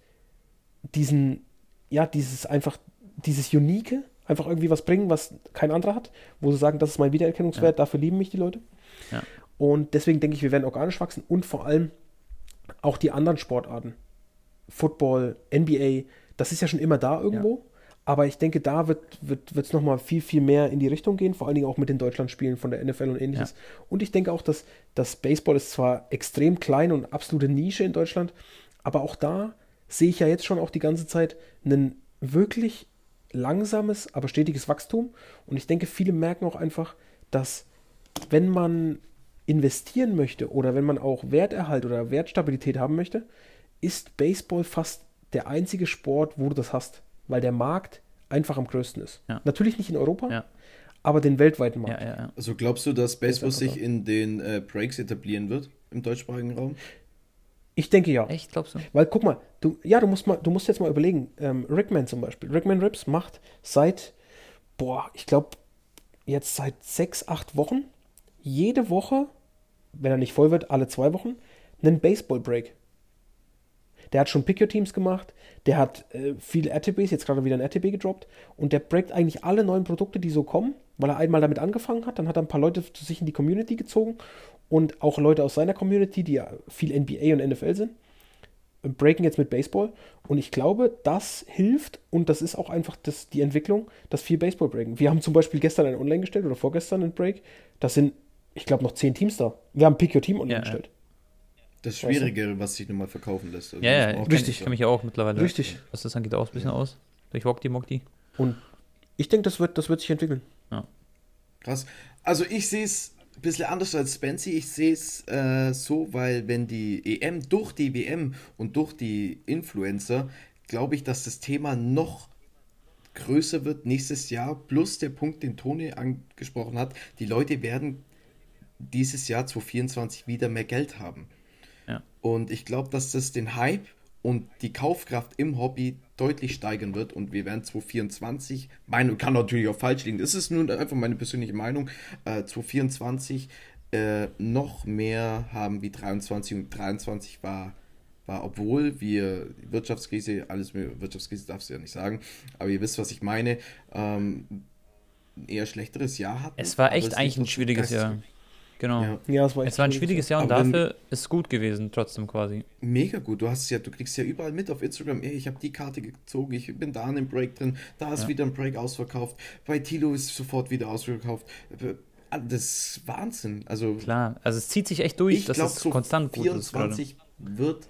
diesen, ja, dieses einfach, dieses Unique, einfach irgendwie was bringen, was kein anderer hat, wo sie sagen, das ist mein Wiedererkennungswert, ja. dafür lieben mich die Leute. Ja. Und deswegen denke ich, wir werden organisch wachsen und vor allem auch die anderen Sportarten. Football, NBA, das ist ja schon immer da irgendwo. Ja. Aber ich denke, da wird es wird, wird's nochmal viel, viel mehr in die Richtung gehen, vor allen Dingen auch mit den Deutschlandspielen von der NFL und ähnliches. Ja. Und ich denke auch, dass das Baseball ist zwar extrem klein und absolute Nische in Deutschland, aber auch da sehe ich ja jetzt schon auch die ganze Zeit ein wirklich langsames, aber stetiges Wachstum. Und ich denke, viele merken auch einfach, dass wenn man investieren möchte oder wenn man auch Werterhalt oder Wertstabilität haben möchte, ist Baseball fast der einzige Sport, wo du das hast weil der Markt einfach am größten ist. Ja. Natürlich nicht in Europa, ja. aber den weltweiten Markt. Ja, also glaubst du, dass Baseball sich in den äh, Breaks etablieren wird im deutschsprachigen Raum? Ich denke ja. Echt, glaubst du? Weil guck mal, du, ja, du musst mal, du musst jetzt mal überlegen. Ähm, Rickman zum Beispiel. Rickman Rips macht seit, boah, ich glaube, jetzt seit sechs, acht Wochen, jede Woche, wenn er nicht voll wird, alle zwei Wochen, einen Baseball-Break. Der hat schon Pick-Your-Teams gemacht, der hat äh, viele RTBs, jetzt gerade wieder ein RTB gedroppt und der breakt eigentlich alle neuen Produkte, die so kommen, weil er einmal damit angefangen hat. Dann hat er ein paar Leute zu sich in die Community gezogen und auch Leute aus seiner Community, die ja viel NBA und NFL sind, breaken jetzt mit Baseball. Und ich glaube, das hilft und das ist auch einfach das, die Entwicklung, dass viel Baseball breaken. Wir haben zum Beispiel gestern ein Online gestellt oder vorgestern ein Break. Das sind, ich glaube, noch zehn Teams da. Wir haben Pick Your Team online ja, gestellt. Ja. Das Schwierige, was sich nochmal verkaufen lässt. Also ja, ja, richtig. Ich kenne mich ja auch mittlerweile. Richtig. Was das angeht, auch ein bisschen ja. aus. Durch Wokti Mokti. Und ich denke, das wird, das wird sich entwickeln. Ja. Krass. Also ich sehe es ein bisschen anders als Spency. Ich sehe es äh, so, weil wenn die EM durch die WM und durch die Influencer, glaube ich, dass das Thema noch größer wird nächstes Jahr. Plus der Punkt, den Toni angesprochen hat, die Leute werden dieses Jahr 2024 wieder mehr Geld haben. Und ich glaube, dass das den Hype und die Kaufkraft im Hobby deutlich steigern wird und wir werden 2024, Meinung kann natürlich auch falsch liegen, das ist nun einfach meine persönliche Meinung, äh, 2024 äh, noch mehr haben wie 23 und 23 war, war obwohl wir Wirtschaftskrise, alles mehr, Wirtschaftskrise darfst du ja nicht sagen, aber ihr wisst, was ich meine, ähm, ein eher schlechteres Jahr hatten. Es war echt eigentlich ein schwieriges Jahr. Genau. Ja, ja es war, es war ein schwieriges Jahr und dafür wenn, ist es gut gewesen, trotzdem quasi. Mega gut. Du hast ja, du kriegst ja überall mit auf Instagram, ey, ich habe die Karte gezogen, ich bin da in einem Break drin, da ist ja. wieder ein Break ausverkauft, bei Tilo ist sofort wieder ausverkauft. Das ist Wahnsinn. Also, klar, also es zieht sich echt durch, ich dass glaub, es so konstant gut 24 ist. wird,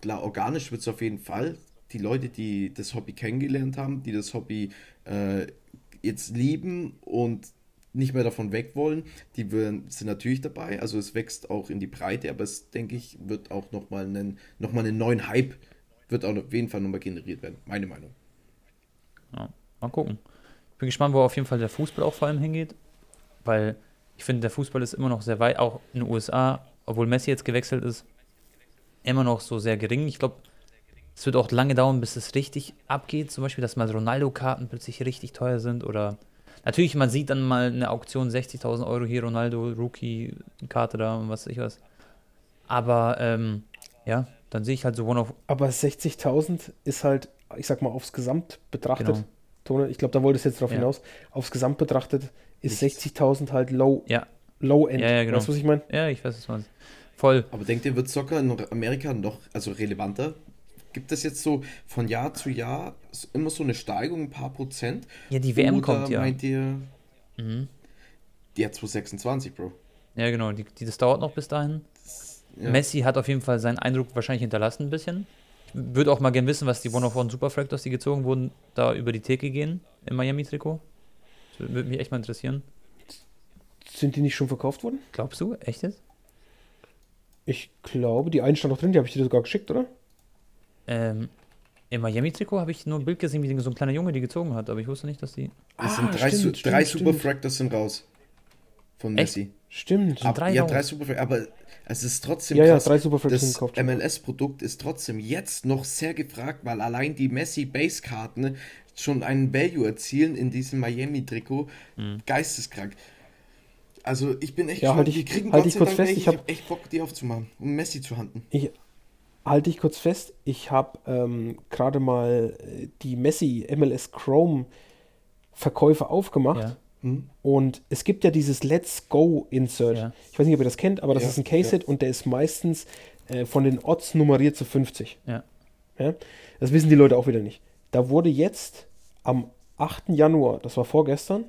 klar, organisch wird es auf jeden Fall. Die Leute, die das Hobby kennengelernt haben, die das Hobby äh, jetzt lieben und nicht mehr davon weg wollen, die sind natürlich dabei. Also es wächst auch in die Breite, aber es, denke ich, wird auch nochmal einen, noch einen neuen Hype, wird auch auf jeden Fall nochmal generiert werden. Meine Meinung. Ja, mal gucken. Ich bin gespannt, wo auf jeden Fall der Fußball auch vor allem hingeht, weil ich finde, der Fußball ist immer noch sehr weit, auch in den USA, obwohl Messi jetzt gewechselt ist, immer noch so sehr gering. Ich glaube, es wird auch lange dauern, bis es richtig abgeht. Zum Beispiel, dass mal Ronaldo-Karten plötzlich richtig teuer sind oder Natürlich, man sieht dann mal eine Auktion 60.000 Euro hier, Ronaldo, Rookie-Karte da und was weiß ich was. Aber ähm, ja, dann sehe ich halt so One of. Aber 60.000 ist halt, ich sag mal, aufs Gesamt betrachtet. Genau. Tone, ich glaube, da wolltest du jetzt drauf ja. hinaus. Aufs Gesamt betrachtet ist 60.000 halt low, ja. low end. Ja, ja, genau. Weißt du, was ich meine? Ja, ich weiß, was du meinst. Voll. Aber denkt ihr, wird Soccer in Amerika noch also relevanter? Gibt es jetzt so von Jahr zu Jahr immer so eine Steigung, ein paar Prozent? Ja, die WM Oder kommt ja. meint ihr, mhm. die hat 226, Bro? Ja, genau, die, die, das dauert noch bis dahin. Ja. Messi hat auf jeden Fall seinen Eindruck wahrscheinlich hinterlassen ein bisschen. Ich würde auch mal gerne wissen, was die One of One Super Fractors, die gezogen wurden, da über die Theke gehen im Miami-Trikot. Das Würde mich echt mal interessieren. Sind die nicht schon verkauft worden? Glaubst du? Echt jetzt? Ich glaube, die einen stand noch drin, die habe ich dir sogar geschickt, oder? Ähm, im Miami-Trikot habe ich nur ein Bild gesehen, wie so ein kleiner Junge die gezogen hat, aber ich wusste nicht, dass die. Es sind drei, stimmt, Su- drei stimmt, Super stimmt. Fractors sind raus. Von Echt? Messi. Stimmt. Ab, drei ja, raus. drei Super Fractors. Aber es ist trotzdem Ja, ja, krass. drei Super Fractors sind das gekauft schon. MLS-Produkt ist trotzdem jetzt noch sehr gefragt, weil allein die Messi-Base-Karten schon einen Value erzielen in diesem Miami-Trikot. Mhm. Geisteskrank. Also ich bin echt Ja, halt gespannt. ich- die kriegen halt Gott ich sei kurz Dank fest, welche. ich ich hab- habe echt Bock, die aufzumachen, um Messi zu handeln. Ich halte ich kurz fest, ich habe ähm, gerade mal äh, die Messi MLS Chrome Verkäufe aufgemacht Ja. Hm? und es gibt ja dieses Let's Go Insert. Ja. Ich weiß nicht, ob ihr das kennt, aber das Ja, ist ein Case-Hit und der ist meistens äh, von den Odds nummeriert zu 50. Ja. Ja? Das wissen die Leute auch wieder nicht. Da wurde jetzt am 8. Januar, das war vorgestern,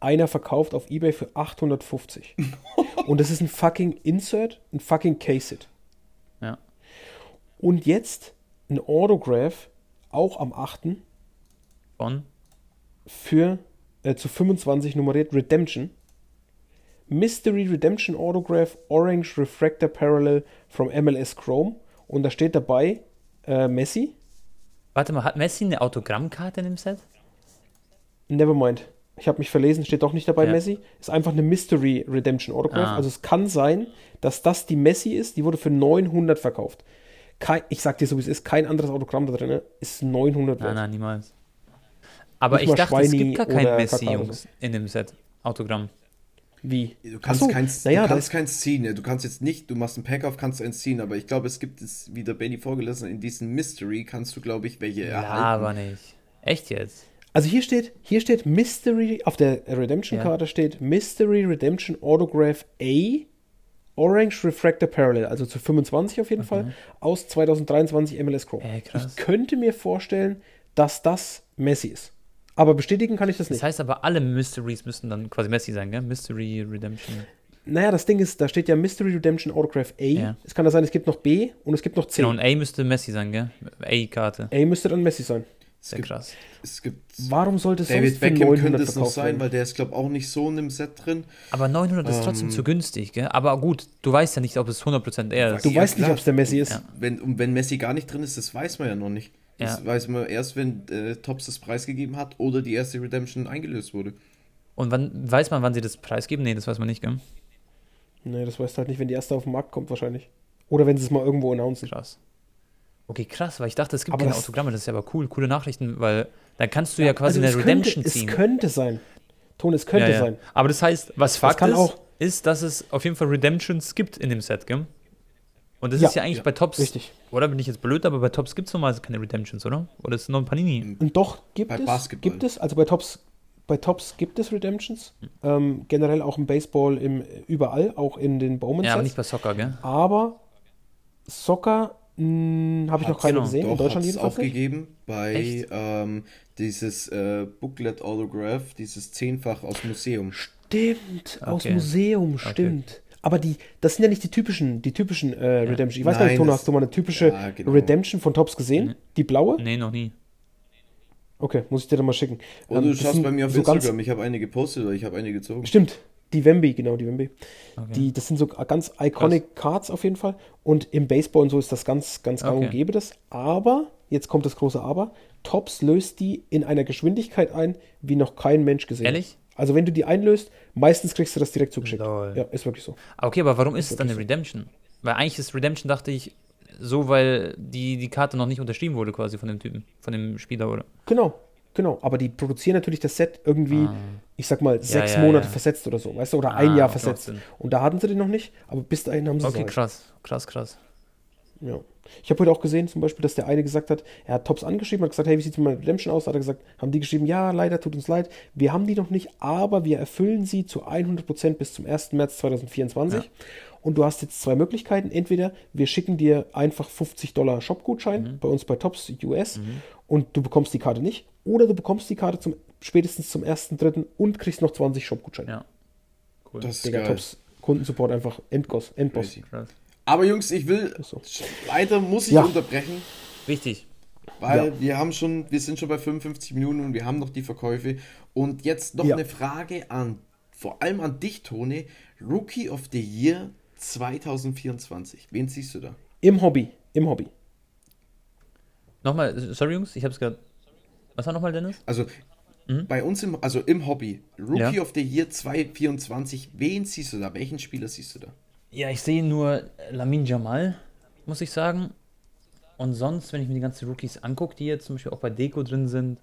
einer verkauft auf Ebay für 850. [LAUGHS] und das ist ein fucking Insert, ein fucking Case-Hit. Und jetzt ein Autograph, auch am 8. Von? für äh, zu 25 nummeriert Redemption. Mystery Redemption Autograph Orange Refractor Parallel from MLS Chrome. Und da steht dabei äh, Messi. Warte mal, hat Messi eine Autogrammkarte in dem Set? Nevermind. Ich habe mich verlesen, steht doch nicht dabei Ja. Messi. Ist einfach eine Mystery Redemption Autograph. Ah. Also es kann sein, dass das die Messi ist. Die wurde für 900 verkauft. Kein, ich sag dir so, wie es ist, kein anderes Autogramm da drin ist 900 Nein, wert. nein, niemals. Aber Nicht ich dachte, es Schweini gibt gar kein Messi, Jungs, in dem Set. Autogramm. Wie? Du kannst, so, keins, naja, du kannst keins ziehen. ja. Du kannst jetzt nicht, du machst einen Pack auf, kannst du eins ziehen, aber ich glaube, es gibt es, wie der Benny vorgelesen hat, in diesem Mystery kannst du, glaube ich, welche Ja, erhalten. aber nicht. Echt jetzt? Also hier steht, hier steht Mystery, auf der Redemption-Karte steht Mystery Redemption Autograph A, Orange Refractor Parallel, also zu 25 auf jeden Fall, aus 2023 MLS Chrome. Krass. Ich könnte mir vorstellen, dass das Messi ist. Aber bestätigen kann ich das Das nicht. heißt aber, alle Mysteries müssten dann quasi Messi sein, gell? Mystery Redemption. Naja, das Ding ist, da steht ja Mystery Redemption Autograph A. Ja. Es kann ja sein, es gibt noch B und es gibt noch C. Genau, und A müsste Messi sein, gell? A-Karte. A müsste dann Messi sein. Es Sehr gibt, krass. es gibt Warum sollte es sonst David für Beckham 900 könnte es noch sein, werden? weil der ist, glaube ich, auch nicht so in dem Set drin. Aber 900 ist trotzdem Ähm, zu günstig, gell? Aber gut, du weißt ja nicht, ob es 100% er ist. Du Ja, weißt nicht, klar. ob es der Messi ist. Ja. Wenn, und wenn Messi gar nicht drin ist, das weiß man ja noch nicht. Das Ja. weiß man erst, wenn äh, Tops das preisgegeben hat oder die erste Redemption eingelöst wurde. Und wann weiß man, wann sie das preisgeben? Nee, das weiß man nicht, gell? Nee, das weißt du halt nicht, wenn die erste auf den Markt kommt wahrscheinlich. Oder wenn sie es mal irgendwo announcen. Krass. Okay, krass, weil ich dachte, es gibt Aber keine das- Autogramme, das ist ja aber cool, coole Nachrichten, weil dann kannst du ja, quasi also eine es Redemption könnte, ziehen. Es könnte sein. Ton, es könnte ja, ja. sein. Aber das heißt, was Fakt kann ist, auch- ist, dass es auf jeden Fall Redemptions gibt in dem Set, gell? Und das Ja, ist ja eigentlich ja, bei Tops, Richtig. oder bin ich jetzt blöd, aber bei Tops gibt es normalerweise keine Redemptions, oder? Oder ist es nur ein Panini? Und doch gibt Bei es, Basketball. gibt es, also bei Tops, bei Tops gibt es Redemptions. Hm. Ähm, generell auch im Baseball, im, überall, auch in den Bowman Ja, aber nicht bei Soccer, gell? Aber Soccer habe ich noch keine genau. gesehen, in Doch, Deutschland hat's jedenfalls auch nicht. gegeben bei ähm, dieses äh, Booklet Autograph, dieses zehnfach aus Museum. Stimmt, aus Okay. Museum, stimmt. Aber die, das sind ja nicht die typischen, die typischen äh, Redemption. Ich weiß gar nicht, Tono, hast du mal eine typische Ja, genau. Redemption von Tops gesehen? Die blaue? Nee, noch nie. Okay, muss ich dir dann mal schicken. Oder Ähm, du schaust bei mir auf so ganz- Instagram, ich habe eine gepostet oder ich habe eine gezogen. Stimmt, die Wemby, genau, die Wemby. Okay. Die, das sind so ganz iconic Cards auf jeden Fall. Und im Baseball und so ist das ganz, ganz gang Okay. und gäbe das. Aber, jetzt kommt das große Aber, Tops löst die in einer Geschwindigkeit ein, wie noch kein Mensch gesehen hat. Ehrlich? Also wenn du die einlöst, meistens kriegst du das direkt zugeschickt. Lol. Ja, ist wirklich so. Okay, aber warum ist es dann eine Redemption? Weil eigentlich ist Redemption, dachte ich, so, weil die, die Karte noch nicht unterschrieben wurde quasi von dem Typen, von dem Spieler, oder? Genau, genau. Aber die produzieren natürlich das Set irgendwie, ich sag mal, sechs ja, Monate ja. versetzt oder so, weißt du, oder ein Ah, Jahr okay, versetzt. Und da hatten sie den noch nicht, aber bis dahin haben sie es Okay, krass, krass, krass. Ja. Ich habe heute auch gesehen, zum Beispiel, dass der eine gesagt hat, er hat Tops angeschrieben, hat gesagt, hey, wie sieht es mit meiner Redemption aus? Hat er gesagt, haben die geschrieben, ja, leider, tut uns leid, wir haben die noch nicht, aber wir erfüllen sie zu 100% bis zum 1. März 2024. Ja. Und du hast jetzt zwei Möglichkeiten. Entweder wir schicken dir einfach 50 Dollar Shopgutschein Mhm. bei uns bei Tops US und du bekommst die Karte nicht. Oder du bekommst die Karte zum, spätestens zum 1.3. und kriegst noch 20 Shopgutscheine. Ja. Cool. Das ist Digga, geil. Tops Kundensupport einfach Endboss. Endboss. Aber Jungs, ich will, so. leider muss ich Ja. unterbrechen. Wichtig. weil ja. wir haben schon, wir sind schon bei 55 Minuten und wir haben noch die Verkäufe. Und jetzt noch ja. eine Frage an, vor allem an dich, Tone. Rookie of the Year 2024. Wen siehst du da? Im Hobby. Im Hobby. Nochmal, sorry Jungs, ich hab's gerade. Was war nochmal, Dennis? Also mhm. bei uns im, also im Hobby, Rookie ja. of the Year 2024, wen siehst du da? Welchen Spieler siehst du da? Ja, ich sehe nur Lamin Jamal, muss ich sagen. Und sonst, wenn ich mir die ganzen Rookies angucke, die jetzt zum Beispiel auch bei Deko drin sind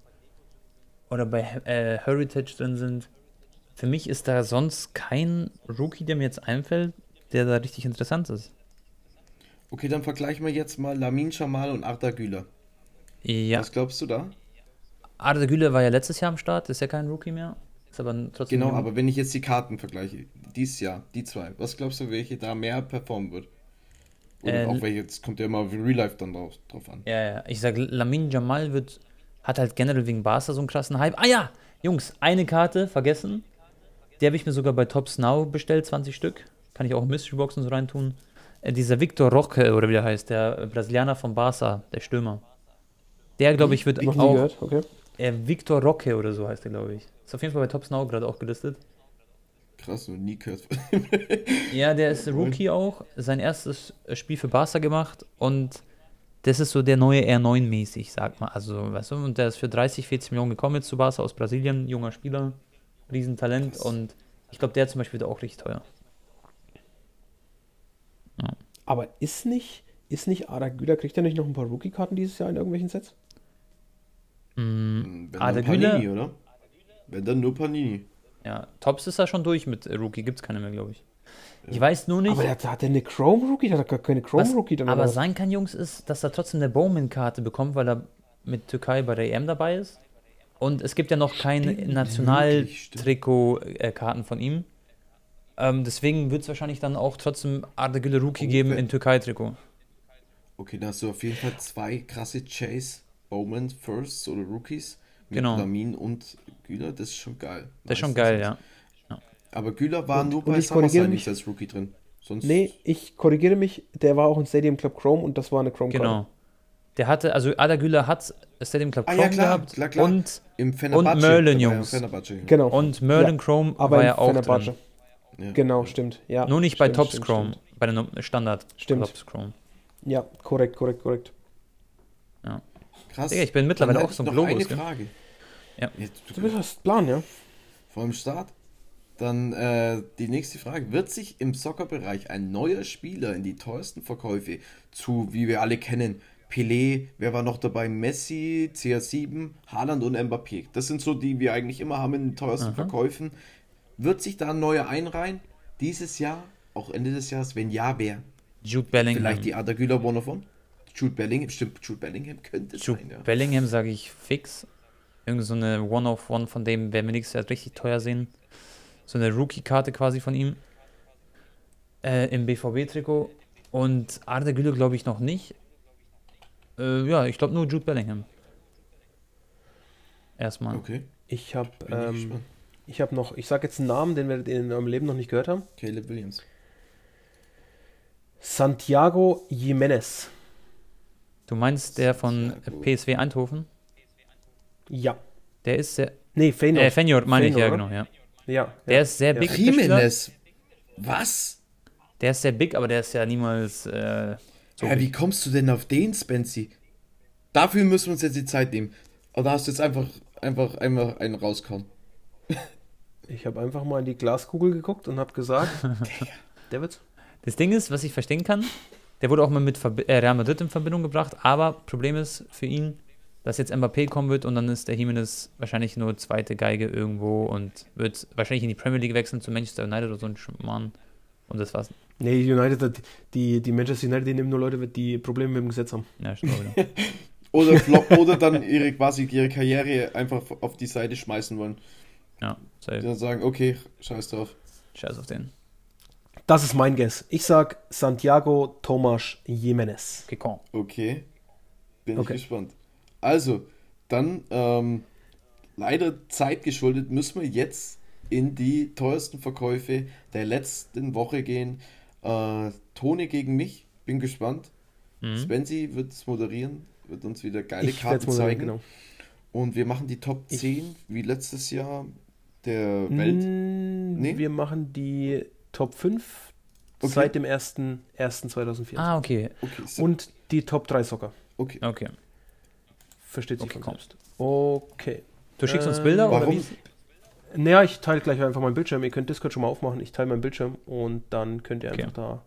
oder bei äh, Heritage drin sind, für mich ist da sonst kein Rookie, der mir jetzt einfällt, der da richtig interessant ist. Okay, dann vergleichen wir jetzt mal Lamin Jamal und Arda Güler. Ja. Was glaubst du da? Arda Güler war ja letztes Jahr am Start, ist ja kein Rookie mehr. Ist aber trotzdem. Genau, aber wenn ich jetzt die Karten vergleiche, dieses Jahr, die zwei, was glaubst du, welche da mehr performen wird? Oder äh, auch welche, jetzt kommt ja immer Real Life dann drauf, drauf an. Ja, ja, ich sag, Lamin Jamal wird, hat halt generell wegen Barca so einen krassen Hype. Ah ja, Jungs, eine Karte vergessen. Die habe ich mir sogar bei Tops Now bestellt, 20 Stück. Kann ich auch in Mystery Boxen so reintun. Äh, dieser Victor Roque, oder wie der heißt, der Brasilianer von Barca, der Stürmer. Der, glaube ich, wird Noch auch. Okay. Äh, Victor Roque oder so heißt der, glaube ich. Ist auf jeden Fall bei Tops Now gerade auch gelistet. Krass, noch nie gehört. [LAUGHS] ja, der ist Rookie auch. Sein erstes Spiel für Barca gemacht und das ist so der neue R9-mäßig, sag mal. Also, weißt du, und der ist für 30, 40 Millionen gekommen jetzt zu Barca aus Brasilien, junger Spieler, Riesentalent Krass. und ich glaube, der zum Beispiel wird auch richtig teuer. Ja. Aber ist nicht, ist nicht Ada Güler, kriegt er nicht noch ein paar Rookie-Karten dieses Jahr in irgendwelchen Sets? Mm, Ada Güler, oder? Wenn dann nur Panini. Ja, Tops ist da schon durch mit Rookie, gibt es keine mehr, glaube ich. Ja. Ich weiß nur nicht. Aber der, hat der eine Chrome Rookie? Der hat gar keine Chrome Rookie. aber was? sein kann, Jungs, ist, dass er trotzdem eine Bowman-Karte bekommt, weil er mit Türkei bei der EM dabei ist. Und es gibt ja noch keine Nationaltrikot-Karten von ihm. Ähm, deswegen wird es wahrscheinlich dann auch trotzdem Arda Güler Rookie oh, geben in Türkei-Trikot. Okay, da hast du auf jeden Fall zwei krasse Chase Bowman Firsts oder Rookies. Mit genau. Lamin und Güler, das ist schon geil. Das ist schon geil, ja. ja. Aber Güler war und, nur bei SummerSlam nicht als Rookie drin. Sonst nee, ich korrigiere mich, der war auch in Stadium Club Chrome und das war eine Chrome Genau. Card. Der hatte, also Ada Güler hat Stadium Club Chrome ah, ja, klar, gehabt klar, klar. und, und Merlin, Jungs. Genau. Und Merlin Chrome aber war ja auch drin. Ja. Genau, stimmt. Ja, Nur nicht stimmt, bei Tops stimmt, Chrome, stimmt. bei der Standard stimmt. Tops Chrome. Ja, korrekt, korrekt, korrekt. Krass. Digga, ich bin mittlerweile auch so ein Globus. Eine Frage. Ja. Jetzt, du bist Plan, ja? Vor dem Start. Dann äh, die nächste Frage. Wird sich im Soccer-Bereich ein neuer Spieler in die teuersten Verkäufe zu, wie wir alle kennen, Pelé, wer war noch dabei? Messi, CR7, Haaland und Mbappé. Das sind so die, wir eigentlich immer haben in den teuersten Aha. Verkäufen. Wird sich da ein neuer einreihen? Dieses Jahr? Auch Ende des Jahres? Wenn ja, wer? Jude Bellingham. Vielleicht die Ada Güler one? Jude Bellingham, stimmt, Jude Bellingham könnte Jude sein, ja. Bellingham sage ich fix. Irgend so eine One-of-One von dem werden wir nächstes Jahr richtig teuer sehen. So eine Rookie-Karte quasi von ihm. Äh, Im BVB-Trikot. Und Arda Güler glaube ich noch nicht. Äh, ja, ich glaube nur Jude Bellingham. Erstmal. Okay. Ich habe ähm, ich habe noch, ich sage jetzt einen Namen, den wir in unserem Leben noch nicht gehört haben. Caleb Williams. Santiago Jimenez. Du meinst der von Santiago. PSW Eindhoven? Ja. Der ist sehr. Nee, Feyenoord. Äh, Feyenoord meine ich, ja, genau, ja. Ja. Der ja. ist sehr big. Jimenez. Was? Der ist sehr big, aber der ist ja niemals. Äh, so ja, wie kommst du denn auf den, Spency? Dafür müssen wir uns jetzt die Zeit nehmen. Oder hast du jetzt einfach, einfach, einfach einen rauskommen? Ich habe einfach mal in die Glaskugel geguckt und habe gesagt, [LAUGHS] der wird's. Das Ding ist, was ich verstehen kann, der wurde auch mal mit Verbi äh, Real Madrid in Verbindung gebracht, aber Problem ist für ihn, dass jetzt Mbappé kommen wird und dann ist der Jimenez wahrscheinlich nur zweite Geige irgendwo und wird wahrscheinlich in die Premier League wechseln zu Manchester United oder so ein Schmarrn. Und das war's. Nee, United, die, die Manchester United, die nehmen nur Leute, die Probleme mit dem Gesetz haben. Ja, stimmt. [LAUGHS] Oder, flop, oder dann ihre quasi ihre Karriere einfach auf die Seite schmeißen wollen. Ja, safe. Die dann sagen, okay, scheiß drauf. Scheiß auf den. Das ist mein Guess. Ich sag Santiago Tomas Jimenez. Kikon. Okay. Bin okay. ich gespannt. Also, dann ähm, leider zeitgeschuldet müssen wir jetzt in die teuersten Verkäufe der letzten Woche gehen. Äh, Tone gegen mich, bin gespannt. Mhm. Spency wird es moderieren. wird uns wieder geile ich Karten zeigen. Genau. Und wir machen die Top 10 ich, wie letztes Jahr der Welt. Nee? Wir machen die Top 5 okay. seit dem 1.1.2014. Ah, okay. okay so. Und die Top 3 Soccer. Okay. Okay. Versteht sich okay, selbst. Okay. Du schickst uns Bilder warum? oder wie? Naja, ich teile gleich einfach meinen Bildschirm. Ihr könnt Discord schon mal aufmachen. Ich teile meinen Bildschirm und dann könnt ihr okay. einfach da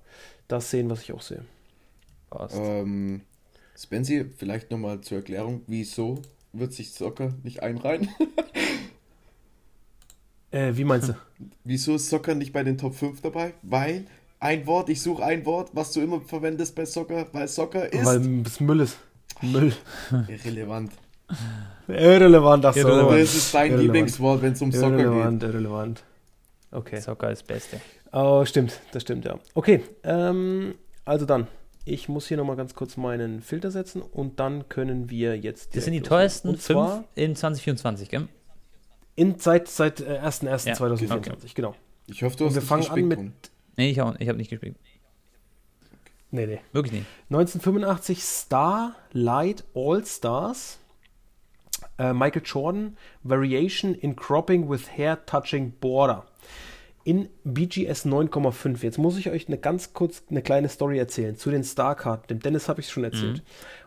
das sehen, was ich auch sehe. Passt. Ähm, Spency, vielleicht nochmal zur Erklärung, wieso wird sich Soccer nicht einreihen? [LAUGHS] äh, wie meinst du? [LAUGHS] Wieso ist Soccer nicht bei den Top 5 dabei? Weil ein Wort, ich suche ein Wort, was du immer verwendest bei Soccer, weil Soccer ist. Weil es Müll ist. Müll. Irrelevant. Irrelevant, das irrelevant. Das ist dein irrelevant. Lieblingswort, wenn es um Soccer irrelevant, geht. Irrelevant, Okay. Soccer ist das Beste. Oh, stimmt, das stimmt, ja. Okay, ähm, also dann. Ich muss hier nochmal ganz kurz meinen Filter setzen und dann können wir jetzt. Das sind die teuersten und zwar in 2024, gell? In seit, seit äh, 1.1.2024, ja, okay. genau. Ich hoffe, du hast und wir fangen an mit. Nee, ich, auch, ich habe nicht gespielt. Nee, nee. Wirklich nicht. 1985 Starlight All Stars. Äh, Michael Jordan, Variation in Cropping with Hair Touching Border in BGS 9,5. Jetzt muss ich euch eine ganz kurz eine kleine Story erzählen zu den Star-Karten. Dem Dennis habe ich es schon erzählt. Mhm.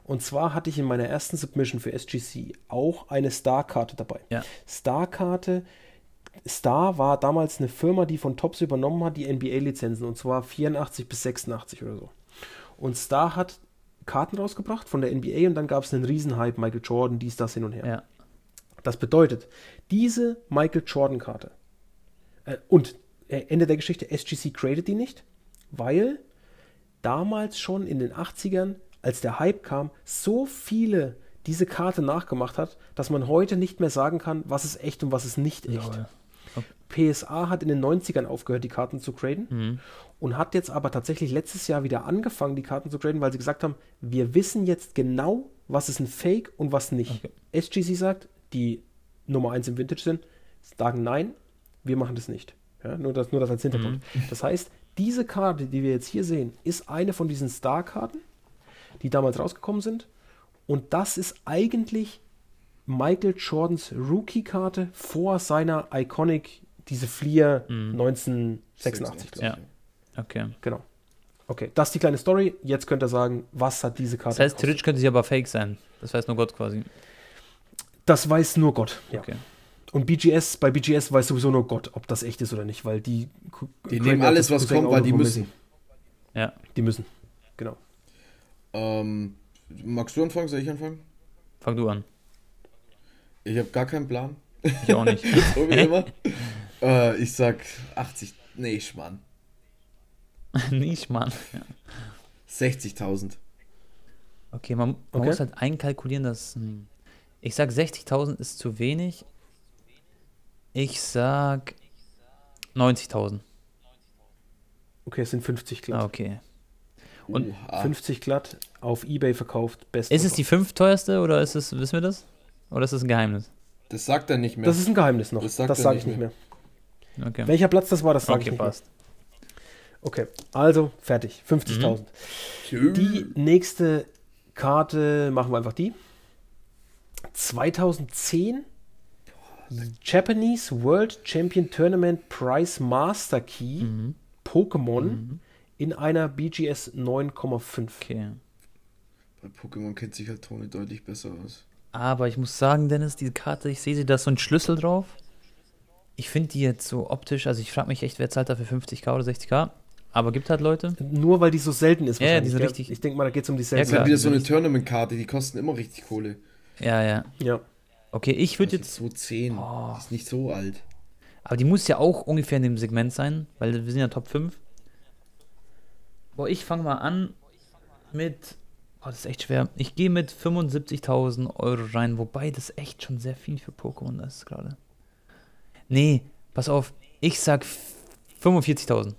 Und zwar hatte ich in meiner ersten Submission für SGC auch eine Star-Karte dabei. Ja. Star-Karte, Star war damals eine Firma, die von Tops übernommen hat, die NBA-Lizenzen, und zwar 84 bis 86 oder so. Und Star hat Karten rausgebracht von der NBA und dann gab es einen Riesenhype, Michael Jordan, dies, das hin und her. Ja. Das bedeutet, diese Michael Jordan-Karte äh, und äh, Ende der Geschichte, SGC created die nicht, weil damals schon in den 80ern, als der Hype kam, so viele diese Karte nachgemacht hat, dass man heute nicht mehr sagen kann, was ist echt und was ist nicht echt. Ja. PSA hat in den 90ern aufgehört, die Karten zu graden mhm. und hat jetzt aber tatsächlich letztes Jahr wieder angefangen, die Karten zu graden, weil sie gesagt haben, wir wissen jetzt genau, was ist ein Fake und was nicht. Okay. SGC sagt, die Nummer 1 im Vintage sind, sagen nein, wir machen das nicht. Ja, nur, das, nur das als Hintergrund. Mhm. Das heißt, diese Karte, die wir jetzt hier sehen, ist eine von diesen Star-Karten, die damals rausgekommen sind. Und das ist eigentlich Michael Jordans Rookie-Karte vor seiner Iconic, diese Fleer mhm. 1986, Ja. Okay. Genau. Okay, das ist die kleine Story. Jetzt könnt ihr sagen, was hat diese Karte Das heißt, theoretisch könnte sie aber fake sein. Das weiß nur Gott quasi. Das weiß nur Gott, ja. Okay. Und BGS, bei BGS weiß sowieso nur Gott, ob das echt ist oder nicht, weil die. Die nehmen alles, was kommt, weil die müssen. Ja. Die müssen. Genau. Ähm, magst du anfangen? Soll ich anfangen? Fang du an. Ich habe gar keinen Plan. Ich auch nicht. [LAUGHS] so wie immer. Äh, ich sag 80. Nee, Schmarrn. [LAUGHS] nee, Schmarrn. Ja. 60.000. Okay, man, man okay. muss halt einkalkulieren, dass. Ich sag 60.000 ist zu wenig, ich sag 90.000. Okay, es sind 50 glatt. Ah, okay. Und Oha. 50 glatt auf Ebay verkauft. Best ist es die fünfteuerste oder ist es, wissen wir das? Oder ist das ein Geheimnis? Das sagt er nicht mehr. Das ist ein Geheimnis noch. Das, das sage ich nicht mehr. mehr. Okay. Welcher Platz das war, das sage okay, ich nicht passt. mehr. Okay, also fertig. 50.000. Mhm. Die nächste Karte machen wir einfach die. 2010 Japanese World Champion Tournament Prize Master Key mhm. Pokémon mhm. In einer BGS 9,5. Okay. Bei Pokémon kennt sich halt Tone deutlich besser aus. Aber ich muss sagen, Dennis, diese Karte, ich sehe sie, da ist so ein Schlüssel drauf. Ich finde die jetzt so optisch, also ich frage mich echt, wer zahlt dafür 50k oder 60k? Aber gibt halt Leute. Nur weil die so selten ist. Ja, die sind richtig. Ich denke mal, da geht es um die selten. Ja, das ist halt wieder so eine Tournament-Karte, die kosten immer richtig Kohle. Ja, ja. Ja. Okay, ich würde jetzt. So 10. Oh. Ist nicht so alt. Aber die muss ja auch ungefähr in dem Segment sein, weil wir sind ja Top 5. Boah, ich fange mal an mit. Boah, das ist echt schwer. Ich gehe mit 75.000 Euro rein, wobei das echt schon sehr viel für Pokémon ist gerade. Nee, pass auf. Ich sag 45.000.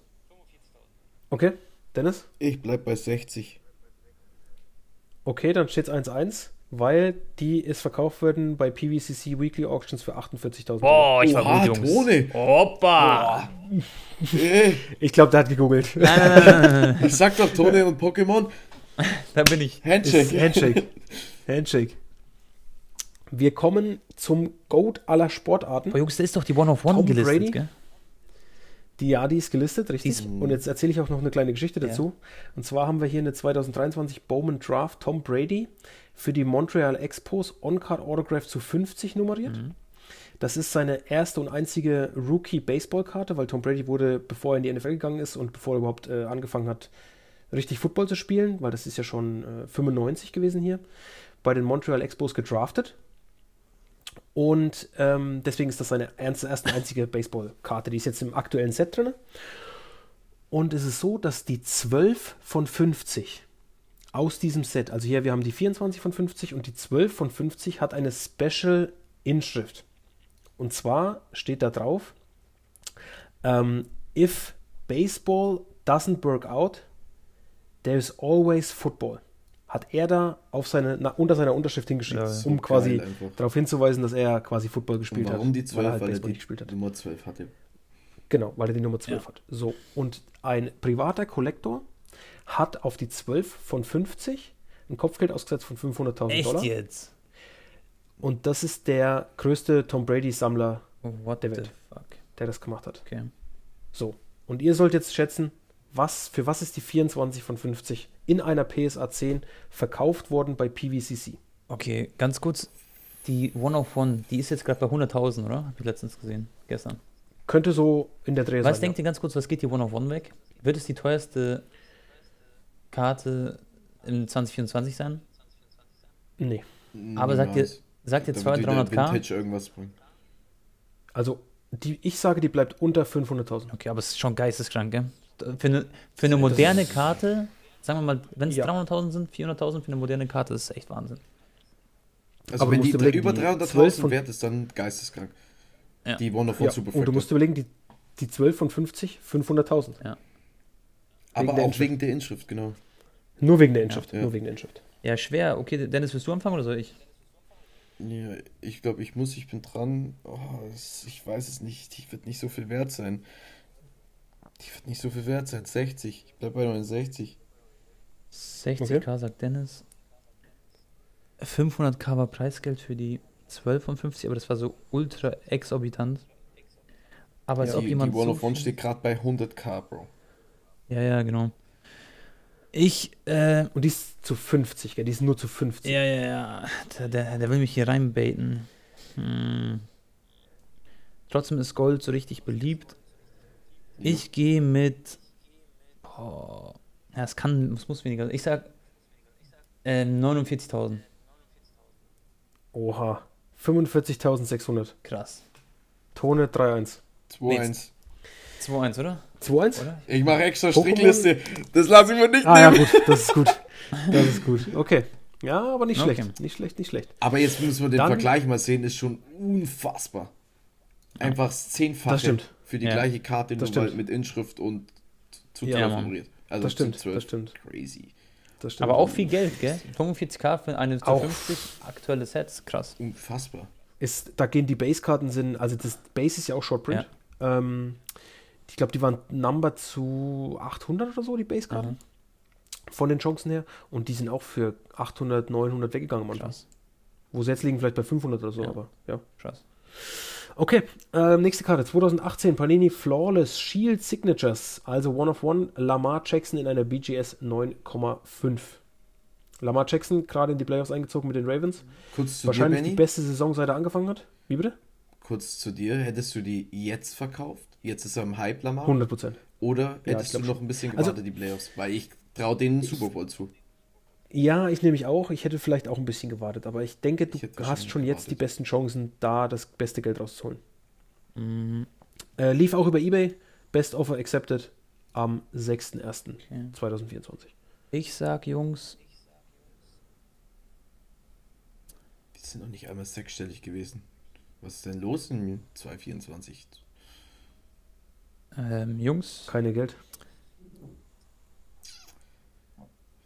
Okay, Dennis? Ich bleib bei 60. Okay, dann steht's 1-1 weil die ist verkauft worden bei PVCC Weekly Auctions für 48.000 Boah, ich war Oha, gut, Jungs. Tone. Hoppa! [LAUGHS] ich glaube, der hat gegoogelt. Nein, nein, nein, ich sag doch Tone und Pokémon. da bin ich. Handshake. Handshake. Handshake. Wir kommen zum Goat aller Sportarten. Aber Jungs, da ist doch die One-of-One Tom gelistet, Brady? gell? Die, ja, die ist gelistet, richtig. Die ist- und jetzt erzähle ich auch noch eine kleine Geschichte dazu. Und zwar haben wir hier eine 2023 Bowman Draft Tom Brady für die Montreal Expos On-Card Autograph zu 50 nummeriert. Mhm. Das ist seine erste und einzige Rookie-Baseball-Karte, weil Tom Brady wurde, bevor er in die NFL gegangen ist und bevor er überhaupt äh, angefangen hat, richtig Football zu spielen, weil das ist ja schon äh, 95 gewesen hier, bei den Montreal Expos gedraftet. Und ähm, deswegen ist das seine erste, erste einzige Baseball-Karte. Die ist jetzt im aktuellen Set drin. Und es ist so, dass die 12 von 50 aus diesem Set, also hier, wir haben die 24 von 50 und die 12 von 50 hat eine Special Inschrift. Und zwar steht da drauf, ähm, if baseball doesn't work out, there's always football. Hat er da auf seine, na, unter seiner Unterschrift hingeschrieben, Ja, so um quasi darauf hinzuweisen, dass er quasi Football gespielt warum hat. die weil 12? er halt Weil er die gespielt hat. Nummer 12 hatte. Genau, weil er die Nummer 12 Ja. hat. So, und ein privater Kollektor hat auf die 12 von 50 ein Kopfgeld ausgesetzt von 500.000 Echt Dollar. jetzt? Und das ist der größte Tom Brady-Sammler, Der fuck? der das gemacht hat. Okay. So, und ihr sollt jetzt schätzen, was, für was ist die 24 von 50 in einer PSA 10 verkauft worden bei PVCC? Okay, ganz kurz. Die One-of-One, die ist jetzt gerade bei 100.000, oder? Hab ich letztens gesehen. Gestern. Könnte so in der Dreh Was sein. denkt ihr ganz kurz, was geht die One-of-One weg? Wird es die teuerste Karte im 2024 sein? ja. Nee. Aber sagt ihr, sagt ihr Da 200, wird wieder 300k? Vintage irgendwas bringen. Also, die, ich sage, die bleibt unter 500.000. Okay, aber es ist schon geisteskrank, gell? Für eine, für eine moderne Karte, sagen wir mal, wenn es Ja. 300.000 sind, 400.000 für eine moderne Karte, ist echt Wahnsinn. Also Aber wenn die über die 300.000 12 von- wert ist, dann geisteskrank. Ja. Die of Ja, One Super und du musst überlegen, die, die 12 von 50, 500.000. Aber wegen der auch Inschrift. wegen der Inschrift, genau. Nur wegen der Inschrift. Ja. Nur wegen der Inschrift. Ja, schwer. Okay, Dennis, willst du anfangen oder soll ich? Ja, ich glaube, ich muss, ich bin dran. Oh, ich weiß es nicht. Die wird nicht so viel wert sein. Die wird nicht so viel wert sein. 60. Ich bleibe bei 69. 60k, sagt Dennis. 500k war Preisgeld für die 12 von 50, aber das war so ultra exorbitant. Aber als Ja, ob die, jemand die One so of One steht gerade bei 100k, Bro. Ja, ja, genau. Ich, äh, Und die ist zu 50, gell? Die ist nur zu 50. ja, ja, ja. Der, der, der will mich hier reinbaiten. Hm. Trotzdem ist Gold so richtig beliebt. Ich gehe mit. Boah. Ja, es kann, es muss weniger. sein. Ich sag ähm, 49.000. Oha. 45.600. Krass. Tone 3-1. 2-1. 2-1, oder? 2-1? Oder? Ich mache extra Pokémon- Strichliste. Das lasse ich mir nicht Ah ja, nehmen. gut. Das ist gut. Das ist gut. Okay. Ja, aber nicht Okay. schlecht. Nicht schlecht, nicht schlecht. Aber jetzt müssen wir den Dann- Vergleich mal sehen. Ist schon unfassbar. Einfach das zehnfache Das stimmt. Für die Ja. gleiche Karte, Das nur stimmt. mit Inschrift und zu Ja, 12 Mann. nummeriert. Also Das stimmt. 12. Das stimmt. Crazy. Das stimmt. Aber auch viel Geld, gell? 45k für eine zu Auch. 50 aktuelle Sets, krass. Unfassbar. ist, da gehen die Base-Karten sind, also das Base ist ja auch Shortprint. Ähm, ich glaube, die waren Number zu 800 oder so, die Base-Karten. Mhm. Von den Chancen her. Und die sind auch für 800, 900 weggegangen am Anfang. Krass, Wo sie jetzt liegen, vielleicht bei 500 oder so, Ja. aber ja. krass. Okay, ähm, nächste Karte. 2018 Panini Flawless Shield Signatures. Also One of One Lamar Jackson in einer BGS 9,5. Lamar Jackson gerade in die Playoffs eingezogen mit den Ravens. Kurz zu Wahrscheinlich dir, die Benny. beste Saison, seit er angefangen hat. Wie bitte? Kurz zu dir. Hättest du die jetzt verkauft? Jetzt ist er im Hype, Lamar? 100 Prozent. Oder Ja, hättest glaub du noch ein bisschen Also- gewartet, die Playoffs? Weil ich traue denen einen Super Bowl zu. Ja, ich nehme mich auch. Ich hätte vielleicht auch ein bisschen gewartet, aber ich denke, du Ich hast schon jetzt die besten Chancen, da das beste Geld rauszuholen. Mhm. Äh, lief auch über eBay. Best Offer accepted am 6.1.2024. Okay. Ich sag, Jungs, Die sind noch nicht einmal sechsstellig gewesen. Was ist denn los in 2024? ähm, Jungs, Keine Geld.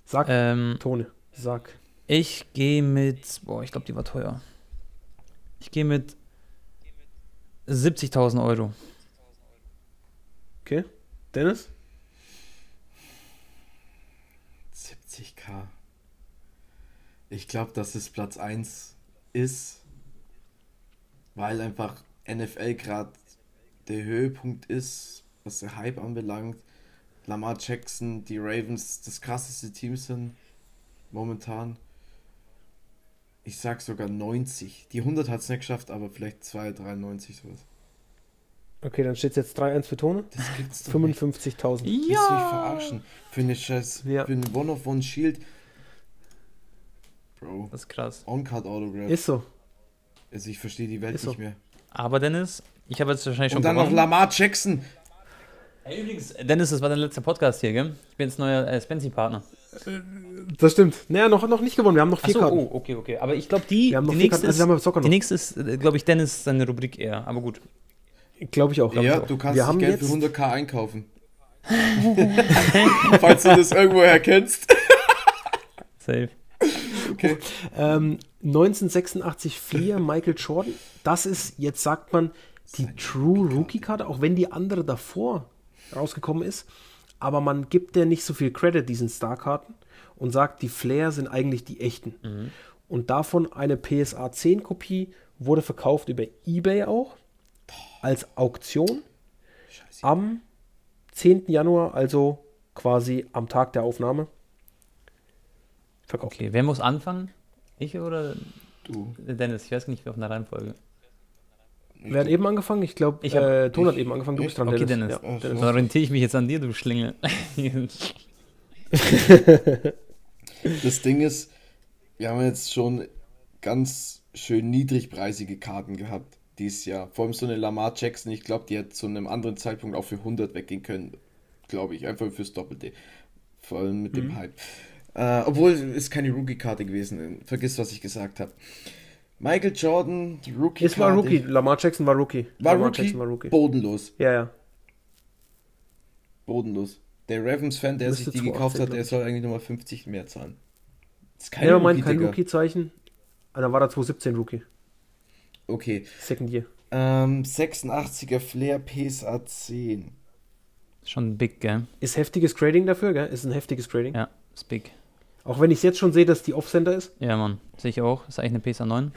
Sag, ähm, Tone, sag. ich gehe mit, boah, ich glaube, die war teuer. Ich gehe mit 70.000 Euro. Okay. Dennis? 70k. Ich glaube, dass es Platz 1 ist, weil einfach NFL gerade der Höhepunkt ist, was der Hype anbelangt. Lamar Jackson, die Ravens das krasseste Team sind momentan. Ich sag sogar 90. Die 100 hat es nicht geschafft, aber vielleicht 2, 93 sowas. Okay, dann steht es jetzt 3-1 für Tone. Das gibt's 55.000. Ja! Willst du mich verarschen? Für eine Scheiß, ja. für eine One-of-One-Shield. Bro. Das ist krass. On-Card-Autograph. Ist so. Also ich verstehe die Welt ist nicht so. mehr. Aber Dennis, ich habe jetzt wahrscheinlich schon Und dann gewonnen. noch Lamar Jackson. Hey, übrigens, Dennis, das war dein letzter Podcast hier, gell? Ich bin jetzt neuer äh, Spency-Partner. Das stimmt. Naja, noch, noch nicht gewonnen. Wir haben noch vier so, Karten. Oh, okay, okay. Aber ich glaube, die, die, nächste ist, also die nächste ist, äh, glaube ich, Dennis seine Rubrik eher. Aber gut. Glaube ich auch. Glaub ja, ich auch. du kannst wir haben Geld jetzt... für 100k einkaufen. [LAUGHS] Falls du das irgendwo erkennst. [LAUGHS] Safe. Okay. Ähm, 1986 Fleer Michael Jordan. Das ist, jetzt sagt man, die True Rookie-Karte, auch wenn die andere davor rausgekommen ist. Aber man gibt der nicht so viel Credit, diesen Star-Karten, und sagt, die Flair sind eigentlich die echten. Mhm. Und davon eine PSA 10 Kopie wurde verkauft über Ebay auch als Auktion Scheiße. am 10. Januar, also quasi am Tag der Aufnahme. Verkauft. Okay, wer muss anfangen? Ich oder du? Dennis, ich weiß nicht, wer auf einer Reihenfolge. Wer hat eben angefangen? Ich glaube, äh, Ton hat eben angefangen. Du bist dran, okay, Dennis. Dennis. Ja, Dann orientiere ich mich jetzt an dir, du Schlingel. [LAUGHS] das Ding ist, wir haben jetzt schon ganz schön niedrigpreisige Karten gehabt dieses Jahr. Vor allem so eine Lamar Jackson, ich glaube, die hätte zu einem anderen Zeitpunkt auch für 100 weggehen können. Glaube ich, einfach fürs Doppelte. Vor allem mit mhm. dem Hype. Äh, obwohl es keine Rookie-Karte gewesen. Vergiss, was ich gesagt habe. Michael Jordan, die Rookie. Es war Rookie. Lamar Jackson war Rookie. War, Lamar Rookie? Jackson war Rookie. Bodenlos. Ja, ja. Bodenlos. Der Ravens-Fan, der sich die gekauft hat, der soll eigentlich nochmal 50 mehr zahlen. Das ist kein ja, Rookie, kein Rookie-Zeichen. Ah, dann war da 2017 Rookie. Okay. Second Year. Ähm, 86er Flair PSA 10. Schon big, gell? Ist heftiges Grading dafür, gell? Ist ein heftiges Grading. Ja, ist big. Auch wenn ich jetzt schon sehe, dass die Off-Center ist. Ja, Mann. Sehe ich auch. Ist eigentlich eine PSA 9.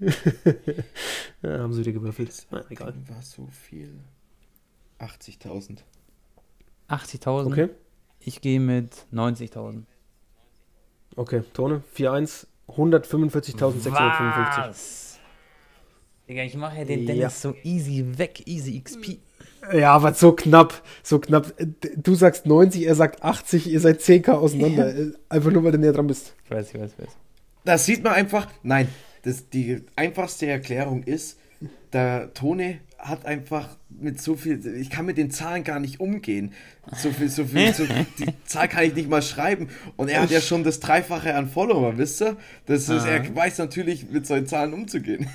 [LAUGHS] ja, haben sie wieder gewürfelt. Na, egal. War so viel. 80.000. 80.000? Okay. Ich gehe mit 90.000. Okay, Tone. 4-1. 145.655. Digga, ich mache ja den Dennis ja. so easy weg, easy XP. Ja, aber so knapp, so knapp. Du sagst 90, er sagt 80, ihr seid 10k auseinander. Ja. Einfach nur, weil du näher dran bist. Ich weiß, ich weiß, ich weiß. Das sieht man einfach. Nein, das, die einfachste Erklärung ist, der Tone hat einfach mit so viel, ich kann mit den Zahlen gar nicht umgehen. So viel, so viel, so, [LAUGHS] die Zahl kann ich nicht mal schreiben. Und er hat ja schon das Dreifache an Follower, wisst ihr? Das ist, er weiß natürlich, mit solchen Zahlen umzugehen.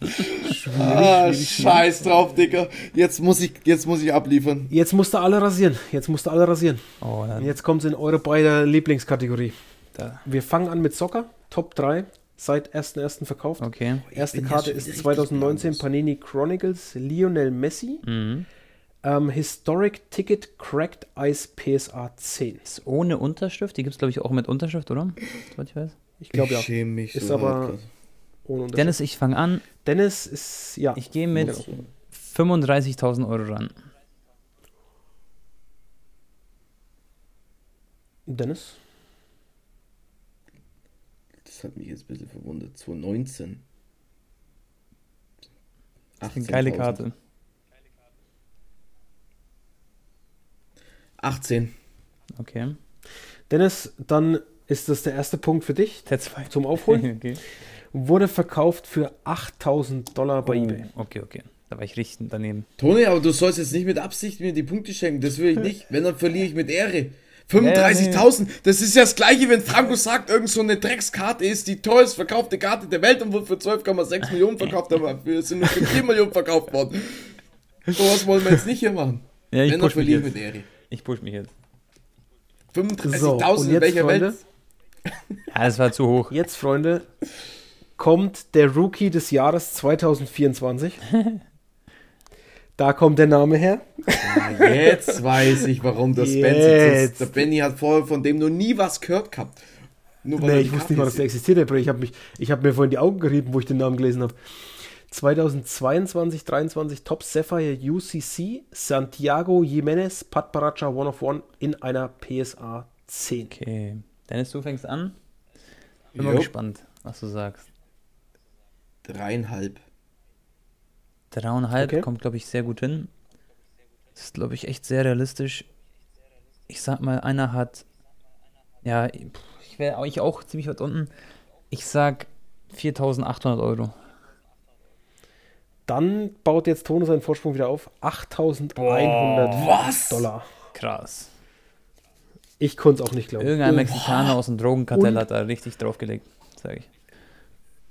Schwierig, ah, schwierig, scheiß drauf, Digga. Jetzt muss ich, jetzt muss ich abliefern. Jetzt musst du alle rasieren. Jetzt musst du alle rasieren. Oh, Und jetzt kommt es in eure beide Lieblingskategorie. Da. Wir fangen an mit Soccer, Top 3, seit 1.1. verkauft. Okay. Erste Karte ist 2019 Panini Chronicles Lionel Messi. Mhm. Ähm, Historic Ticket Cracked Ice PSA 10. Ist ohne Unterschrift? Die gibt es, glaube ich, auch mit Unterschrift, oder? Soweit ich weiß. Ich glaube ja. Schäme mich ist so aber ohne Dennis, ich fange an. Dennis ist, ja. Ich gehe mit 35.000 Euro ran. Dennis? Das hat mich jetzt ein bisschen verwundert. 2019. Das ist eine geile Karte. 18. Okay. Dennis, dann ist das der erste Punkt für dich der zwei. zum Aufholen. [LAUGHS] okay wurde verkauft für 8000 Dollar bei oh, eBay. Okay, okay. Da war ich richtig daneben. Toni, aber du sollst jetzt nicht mit Absicht mir die Punkte schenken. Das will ich nicht. Wenn, dann verliere ich mit Ehre. 35.000, das ist ja das gleiche, wenn Franco sagt, irgend so eine Dreckskarte ist die teuerst verkaufte Karte der Welt und wurde für 12,6 Millionen verkauft, aber wir sind nur für 4 Millionen verkauft worden. So was wollen wir jetzt nicht hier machen. Ja, ich wenn, dann verliere ich mit Ehre. Ich push mich jetzt. 35.000 so, in welcher Freunde, Welt? Ja, das war zu hoch. Jetzt, Freunde, kommt der Rookie des Jahres 2024. [LAUGHS] da kommt der Name her. Ja, jetzt weiß ich, warum das Spencer ist. Der Benny hat vorher von dem noch nie was gehört gehabt. Nur nee, ich wusste nicht mal, dass der existiert, der Bre. Ich habe hab mir vorhin die Augen gerieben, wo ich den Namen gelesen habe. 2022, 23 Top Sapphire UCC Santiago Jimenez Pat Paracha One of One in einer PSA 10. Okay. Dennis, du fängst an. Bin mal gespannt, was du sagst. Dreieinhalb. Dreieinhalb okay. kommt, glaube ich, sehr gut hin. Das ist, glaube ich, echt sehr realistisch. Ich sag mal, einer hat. Ja, ich wäre ich auch ziemlich weit unten. Ich sag 4800 Euro. Dann baut jetzt Tono seinen Vorsprung wieder auf. 8100 Dollar. Krass. Ich konnte es auch nicht glauben. Irgendein oh. Mexikaner aus dem Drogenkartell Und hat da richtig draufgelegt, sage ich.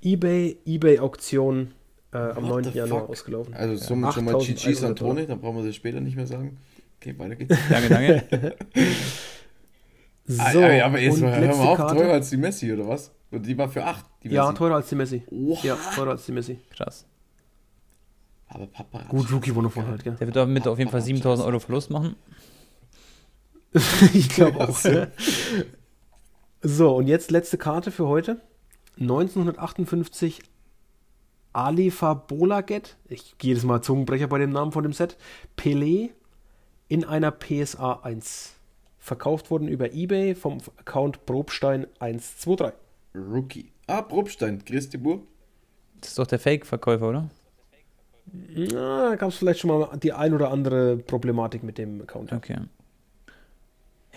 eBay, eBay-Auktion äh, am 9. Januar fuck? ausgelaufen. Also somit schon mal GG Santone, dann brauchen wir das später nicht mehr sagen. Okay, weiter geht's. [LAUGHS] danke, danke. [LAUGHS] so, aber, aber jetzt mal, hör mal auf, Karte. teurer als die Messi, oder was? Und die war für 8. ja, teurer als die Messi. Oha. Ja, teurer als die Messi. Krass. Aber Papa. Gut, Rookie Wonderful halt, gell? Der wird damit auf jeden Fall 7000 Euro Verlust machen. [LAUGHS] ich glaube auch. Ja. So, und jetzt letzte Karte für heute. 1958 Alifa Bolaget. Ich gehe jedes Mal Zungenbrecher bei dem Namen von dem Set. Pelé in einer PSA 1. Verkauft worden über Ebay vom Account Probstein 123. Rookie. Ah, Probstein. Christi Bur. Das ist doch der Fake-Verkäufer, oder? Na, da gab es vielleicht schon mal die ein oder andere Problematik mit dem Account. Okay.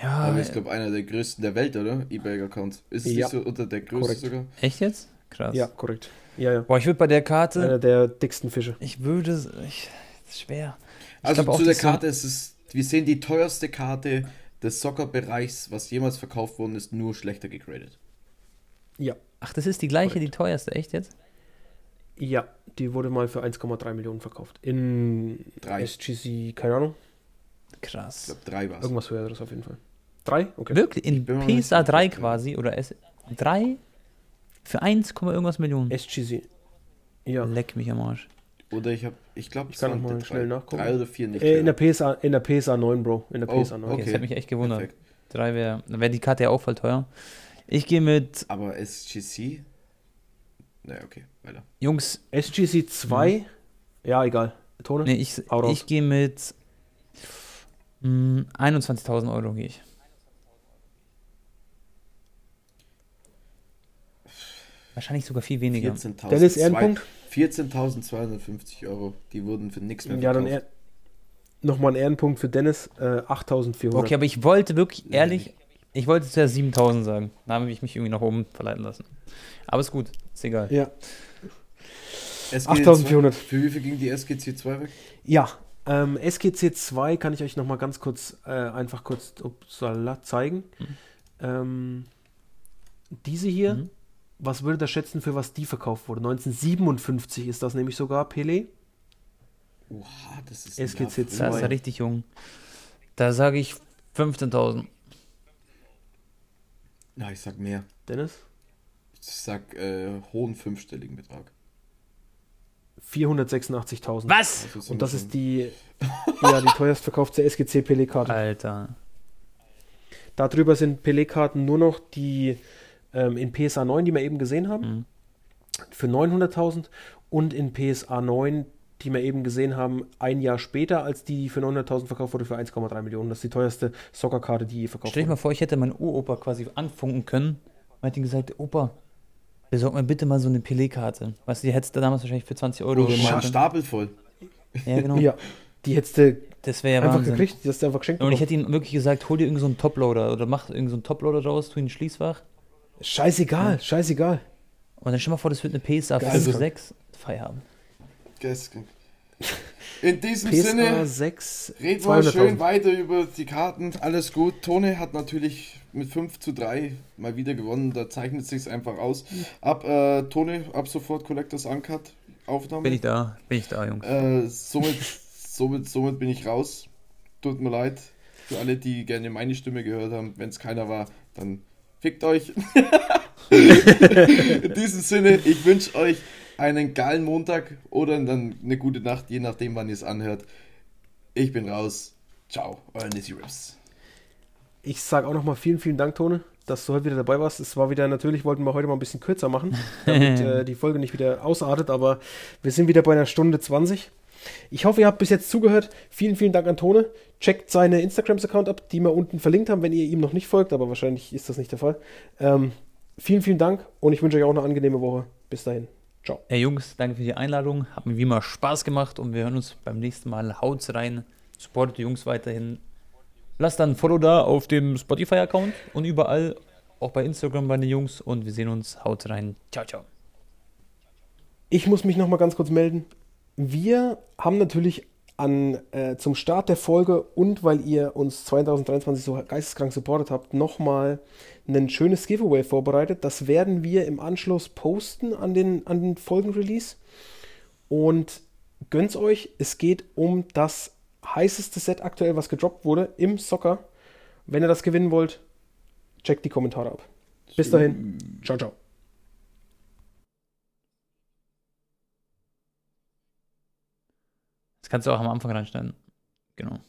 Ja. Aber ich glaube, einer der größten der Welt, oder? eBay-Account. Ist es ja. nicht so unter der größte korrekt. sogar? Echt jetzt? Krass. Ja, korrekt. Ja, ja. Boah, ich würde bei der Karte. Einer der dicksten Fische. Ich würde. Ich, das ist schwer. Ich also zu der Karte ist es. Wir sehen die teuerste Karte des Soccer-Bereichs, was jemals verkauft worden ist, nur schlechter gegradet. Ja. Ach, das ist die gleiche, korrekt. die teuerste, echt jetzt? Ja, die wurde mal für 1,3 Millionen verkauft. In drei. SGC, keine Ahnung. Krass. Ich glaube, drei war es. Irgendwas höheres auf jeden Fall. Drei? Okay. Wirklich? In PSA 3 quasi? Oder S 3? Für 1, irgendwas Millionen? SGC. Ja. Leck mich am Arsch. Oder ich habe, ich glaube, ich kann noch mal drei, schnell nachgucken. Drei oder vier nicht. Äh, in, der PSA, in der PSA 9, Bro. In der oh, PSA 9. Okay, das hat mich echt gewundert. Perfekt. Drei wäre, wäre die Karte ja auch voll teuer. Ich gehe mit. Aber SGC? Naja, okay, weiter. Jungs. SGC 2? Hm. Ja, egal. Tone? Nee, ich, ich gehe mit 21.000 hm, Euro gehe ich. Wahrscheinlich sogar viel weniger. 14.000 Dennis Ehrenpunkt? 14.250 Euro. Die wurden für nichts mehr Ja, dann er nochmal ein Ehrenpunkt für Dennis. Äh, 8.400. Okay, aber ich wollte wirklich, ehrlich, ich wollte zuerst 7.000 sagen. Da habe ich mich irgendwie nach oben verleiten lassen. Aber ist gut, ist egal. Ja. 8.400. Für wie viel ging die SGC 2 weg? Ja, ähm, SGC 2 kann ich euch nochmal ganz kurz, äh, einfach kurz upsala, zeigen. Mhm. Ähm, diese hier, mhm. Was würde ihr schätzen, für was die verkauft wurde? 1957 ist das nämlich sogar, Pelé. Oha, das ist SGC 2. Das ist ja richtig jung. Da sage ich 15.000. Na, ich sag mehr. Dennis? Ich sag äh, hohen fünfstelligen Betrag. 486.000. Was? Und das ist die, [LAUGHS] ja, die teuerst verkaufte SGC Pelé-Karte. Alter. Darüber sind Pelé-Karten nur noch die ähm, in PSA 9, die wir eben gesehen haben, mhm. für 900.000 und in PSA 9, die wir eben gesehen haben, ein Jahr später, als die für 900.000 verkauft wurde, für 1,3 Millionen. Das ist die teuerste Soccerkarte, die je verkauft wurde. Stell dir mal vor, ich hätte meinen Uropa quasi anfunken können und hätte ihm gesagt, Opa, Besorg mir bitte mal so eine Pelé-Karte. Weißt du, die hättest du damals wahrscheinlich für 20 Euro oh, gemacht. Stapel voll. Ja, genau. [LAUGHS] ja, die hättest du das ja einfach Wahnsinn. gekriegt, die hast du einfach geschenkt. Und ich hätte ihm wirklich gesagt, hol dir irgendeinen so einen Toploader oder mach irgendeinen so einen Toploader raus, tu ihn in Schließfach. Scheißegal, ja. scheißegal. Und dann stell mal vor, das wird eine PSA 5 6 Feierabend. Geisteskrank. In diesem PSA Sinne, 6, reden wir schön weiter über die Karten. Alles gut. Tone hat natürlich mit 5 zu 3 mal wieder gewonnen. Da zeichnet sich einfach aus. Ab äh, Tone, ab sofort Collectors Uncut Aufnahme. Bin ich da, bin ich da, Jungs. Äh, somit, somit, somit bin ich raus. Tut mir leid. Für alle, die gerne meine Stimme gehört haben. Wenn es keiner war, dann fickt euch. [LAUGHS] In diesem Sinne, ich wünsche euch einen geilen Montag oder dann eine gute Nacht, je nachdem, wann ihr es anhört. Ich bin raus. Ciao, euer Nizzy Rips. Ich sage auch nochmal vielen, vielen Dank, Tone. dass du heute wieder dabei warst. Es war wieder, natürlich wollten wir heute mal ein bisschen kürzer machen, damit [LAUGHS] äh, die Folge nicht wieder ausartet, aber wir sind wieder bei einer Stunde 20. Ich hoffe, ihr habt bis jetzt zugehört. Vielen, vielen Dank an Tone. Checkt seine Instagrams-Account ab, die wir unten verlinkt haben, wenn ihr ihm noch nicht folgt, aber wahrscheinlich ist das nicht der Fall. Ähm, vielen, vielen Dank und ich wünsche euch auch eine angenehme Woche. Bis dahin. Ciao. Hey Jungs, danke für die Einladung. Hat mir wie immer Spaß gemacht und wir hören uns beim nächsten Mal. Haut's rein. Supportet die Jungs weiterhin. Lasst dann ein Follow da auf dem Spotify-Account und überall, auch bei Instagram bei den Jungs. Und wir sehen uns. Haut rein. Ciao, ciao. Ich muss mich nochmal ganz kurz melden. Wir haben natürlich an, äh, zum Start der Folge und weil ihr uns 2023 so geisteskrank supportet habt, nochmal ein schönes Giveaway vorbereitet. Das werden wir im Anschluss posten an den, an den Folgenrelease. Und gönnt's euch, es geht um das heißeste Set aktuell, was gedroppt wurde im Soccer. Wenn ihr das gewinnen wollt, checkt die Kommentare ab. Bis dahin. Ciao, ciao. Kannst du auch am Anfang reinstellen. Genau.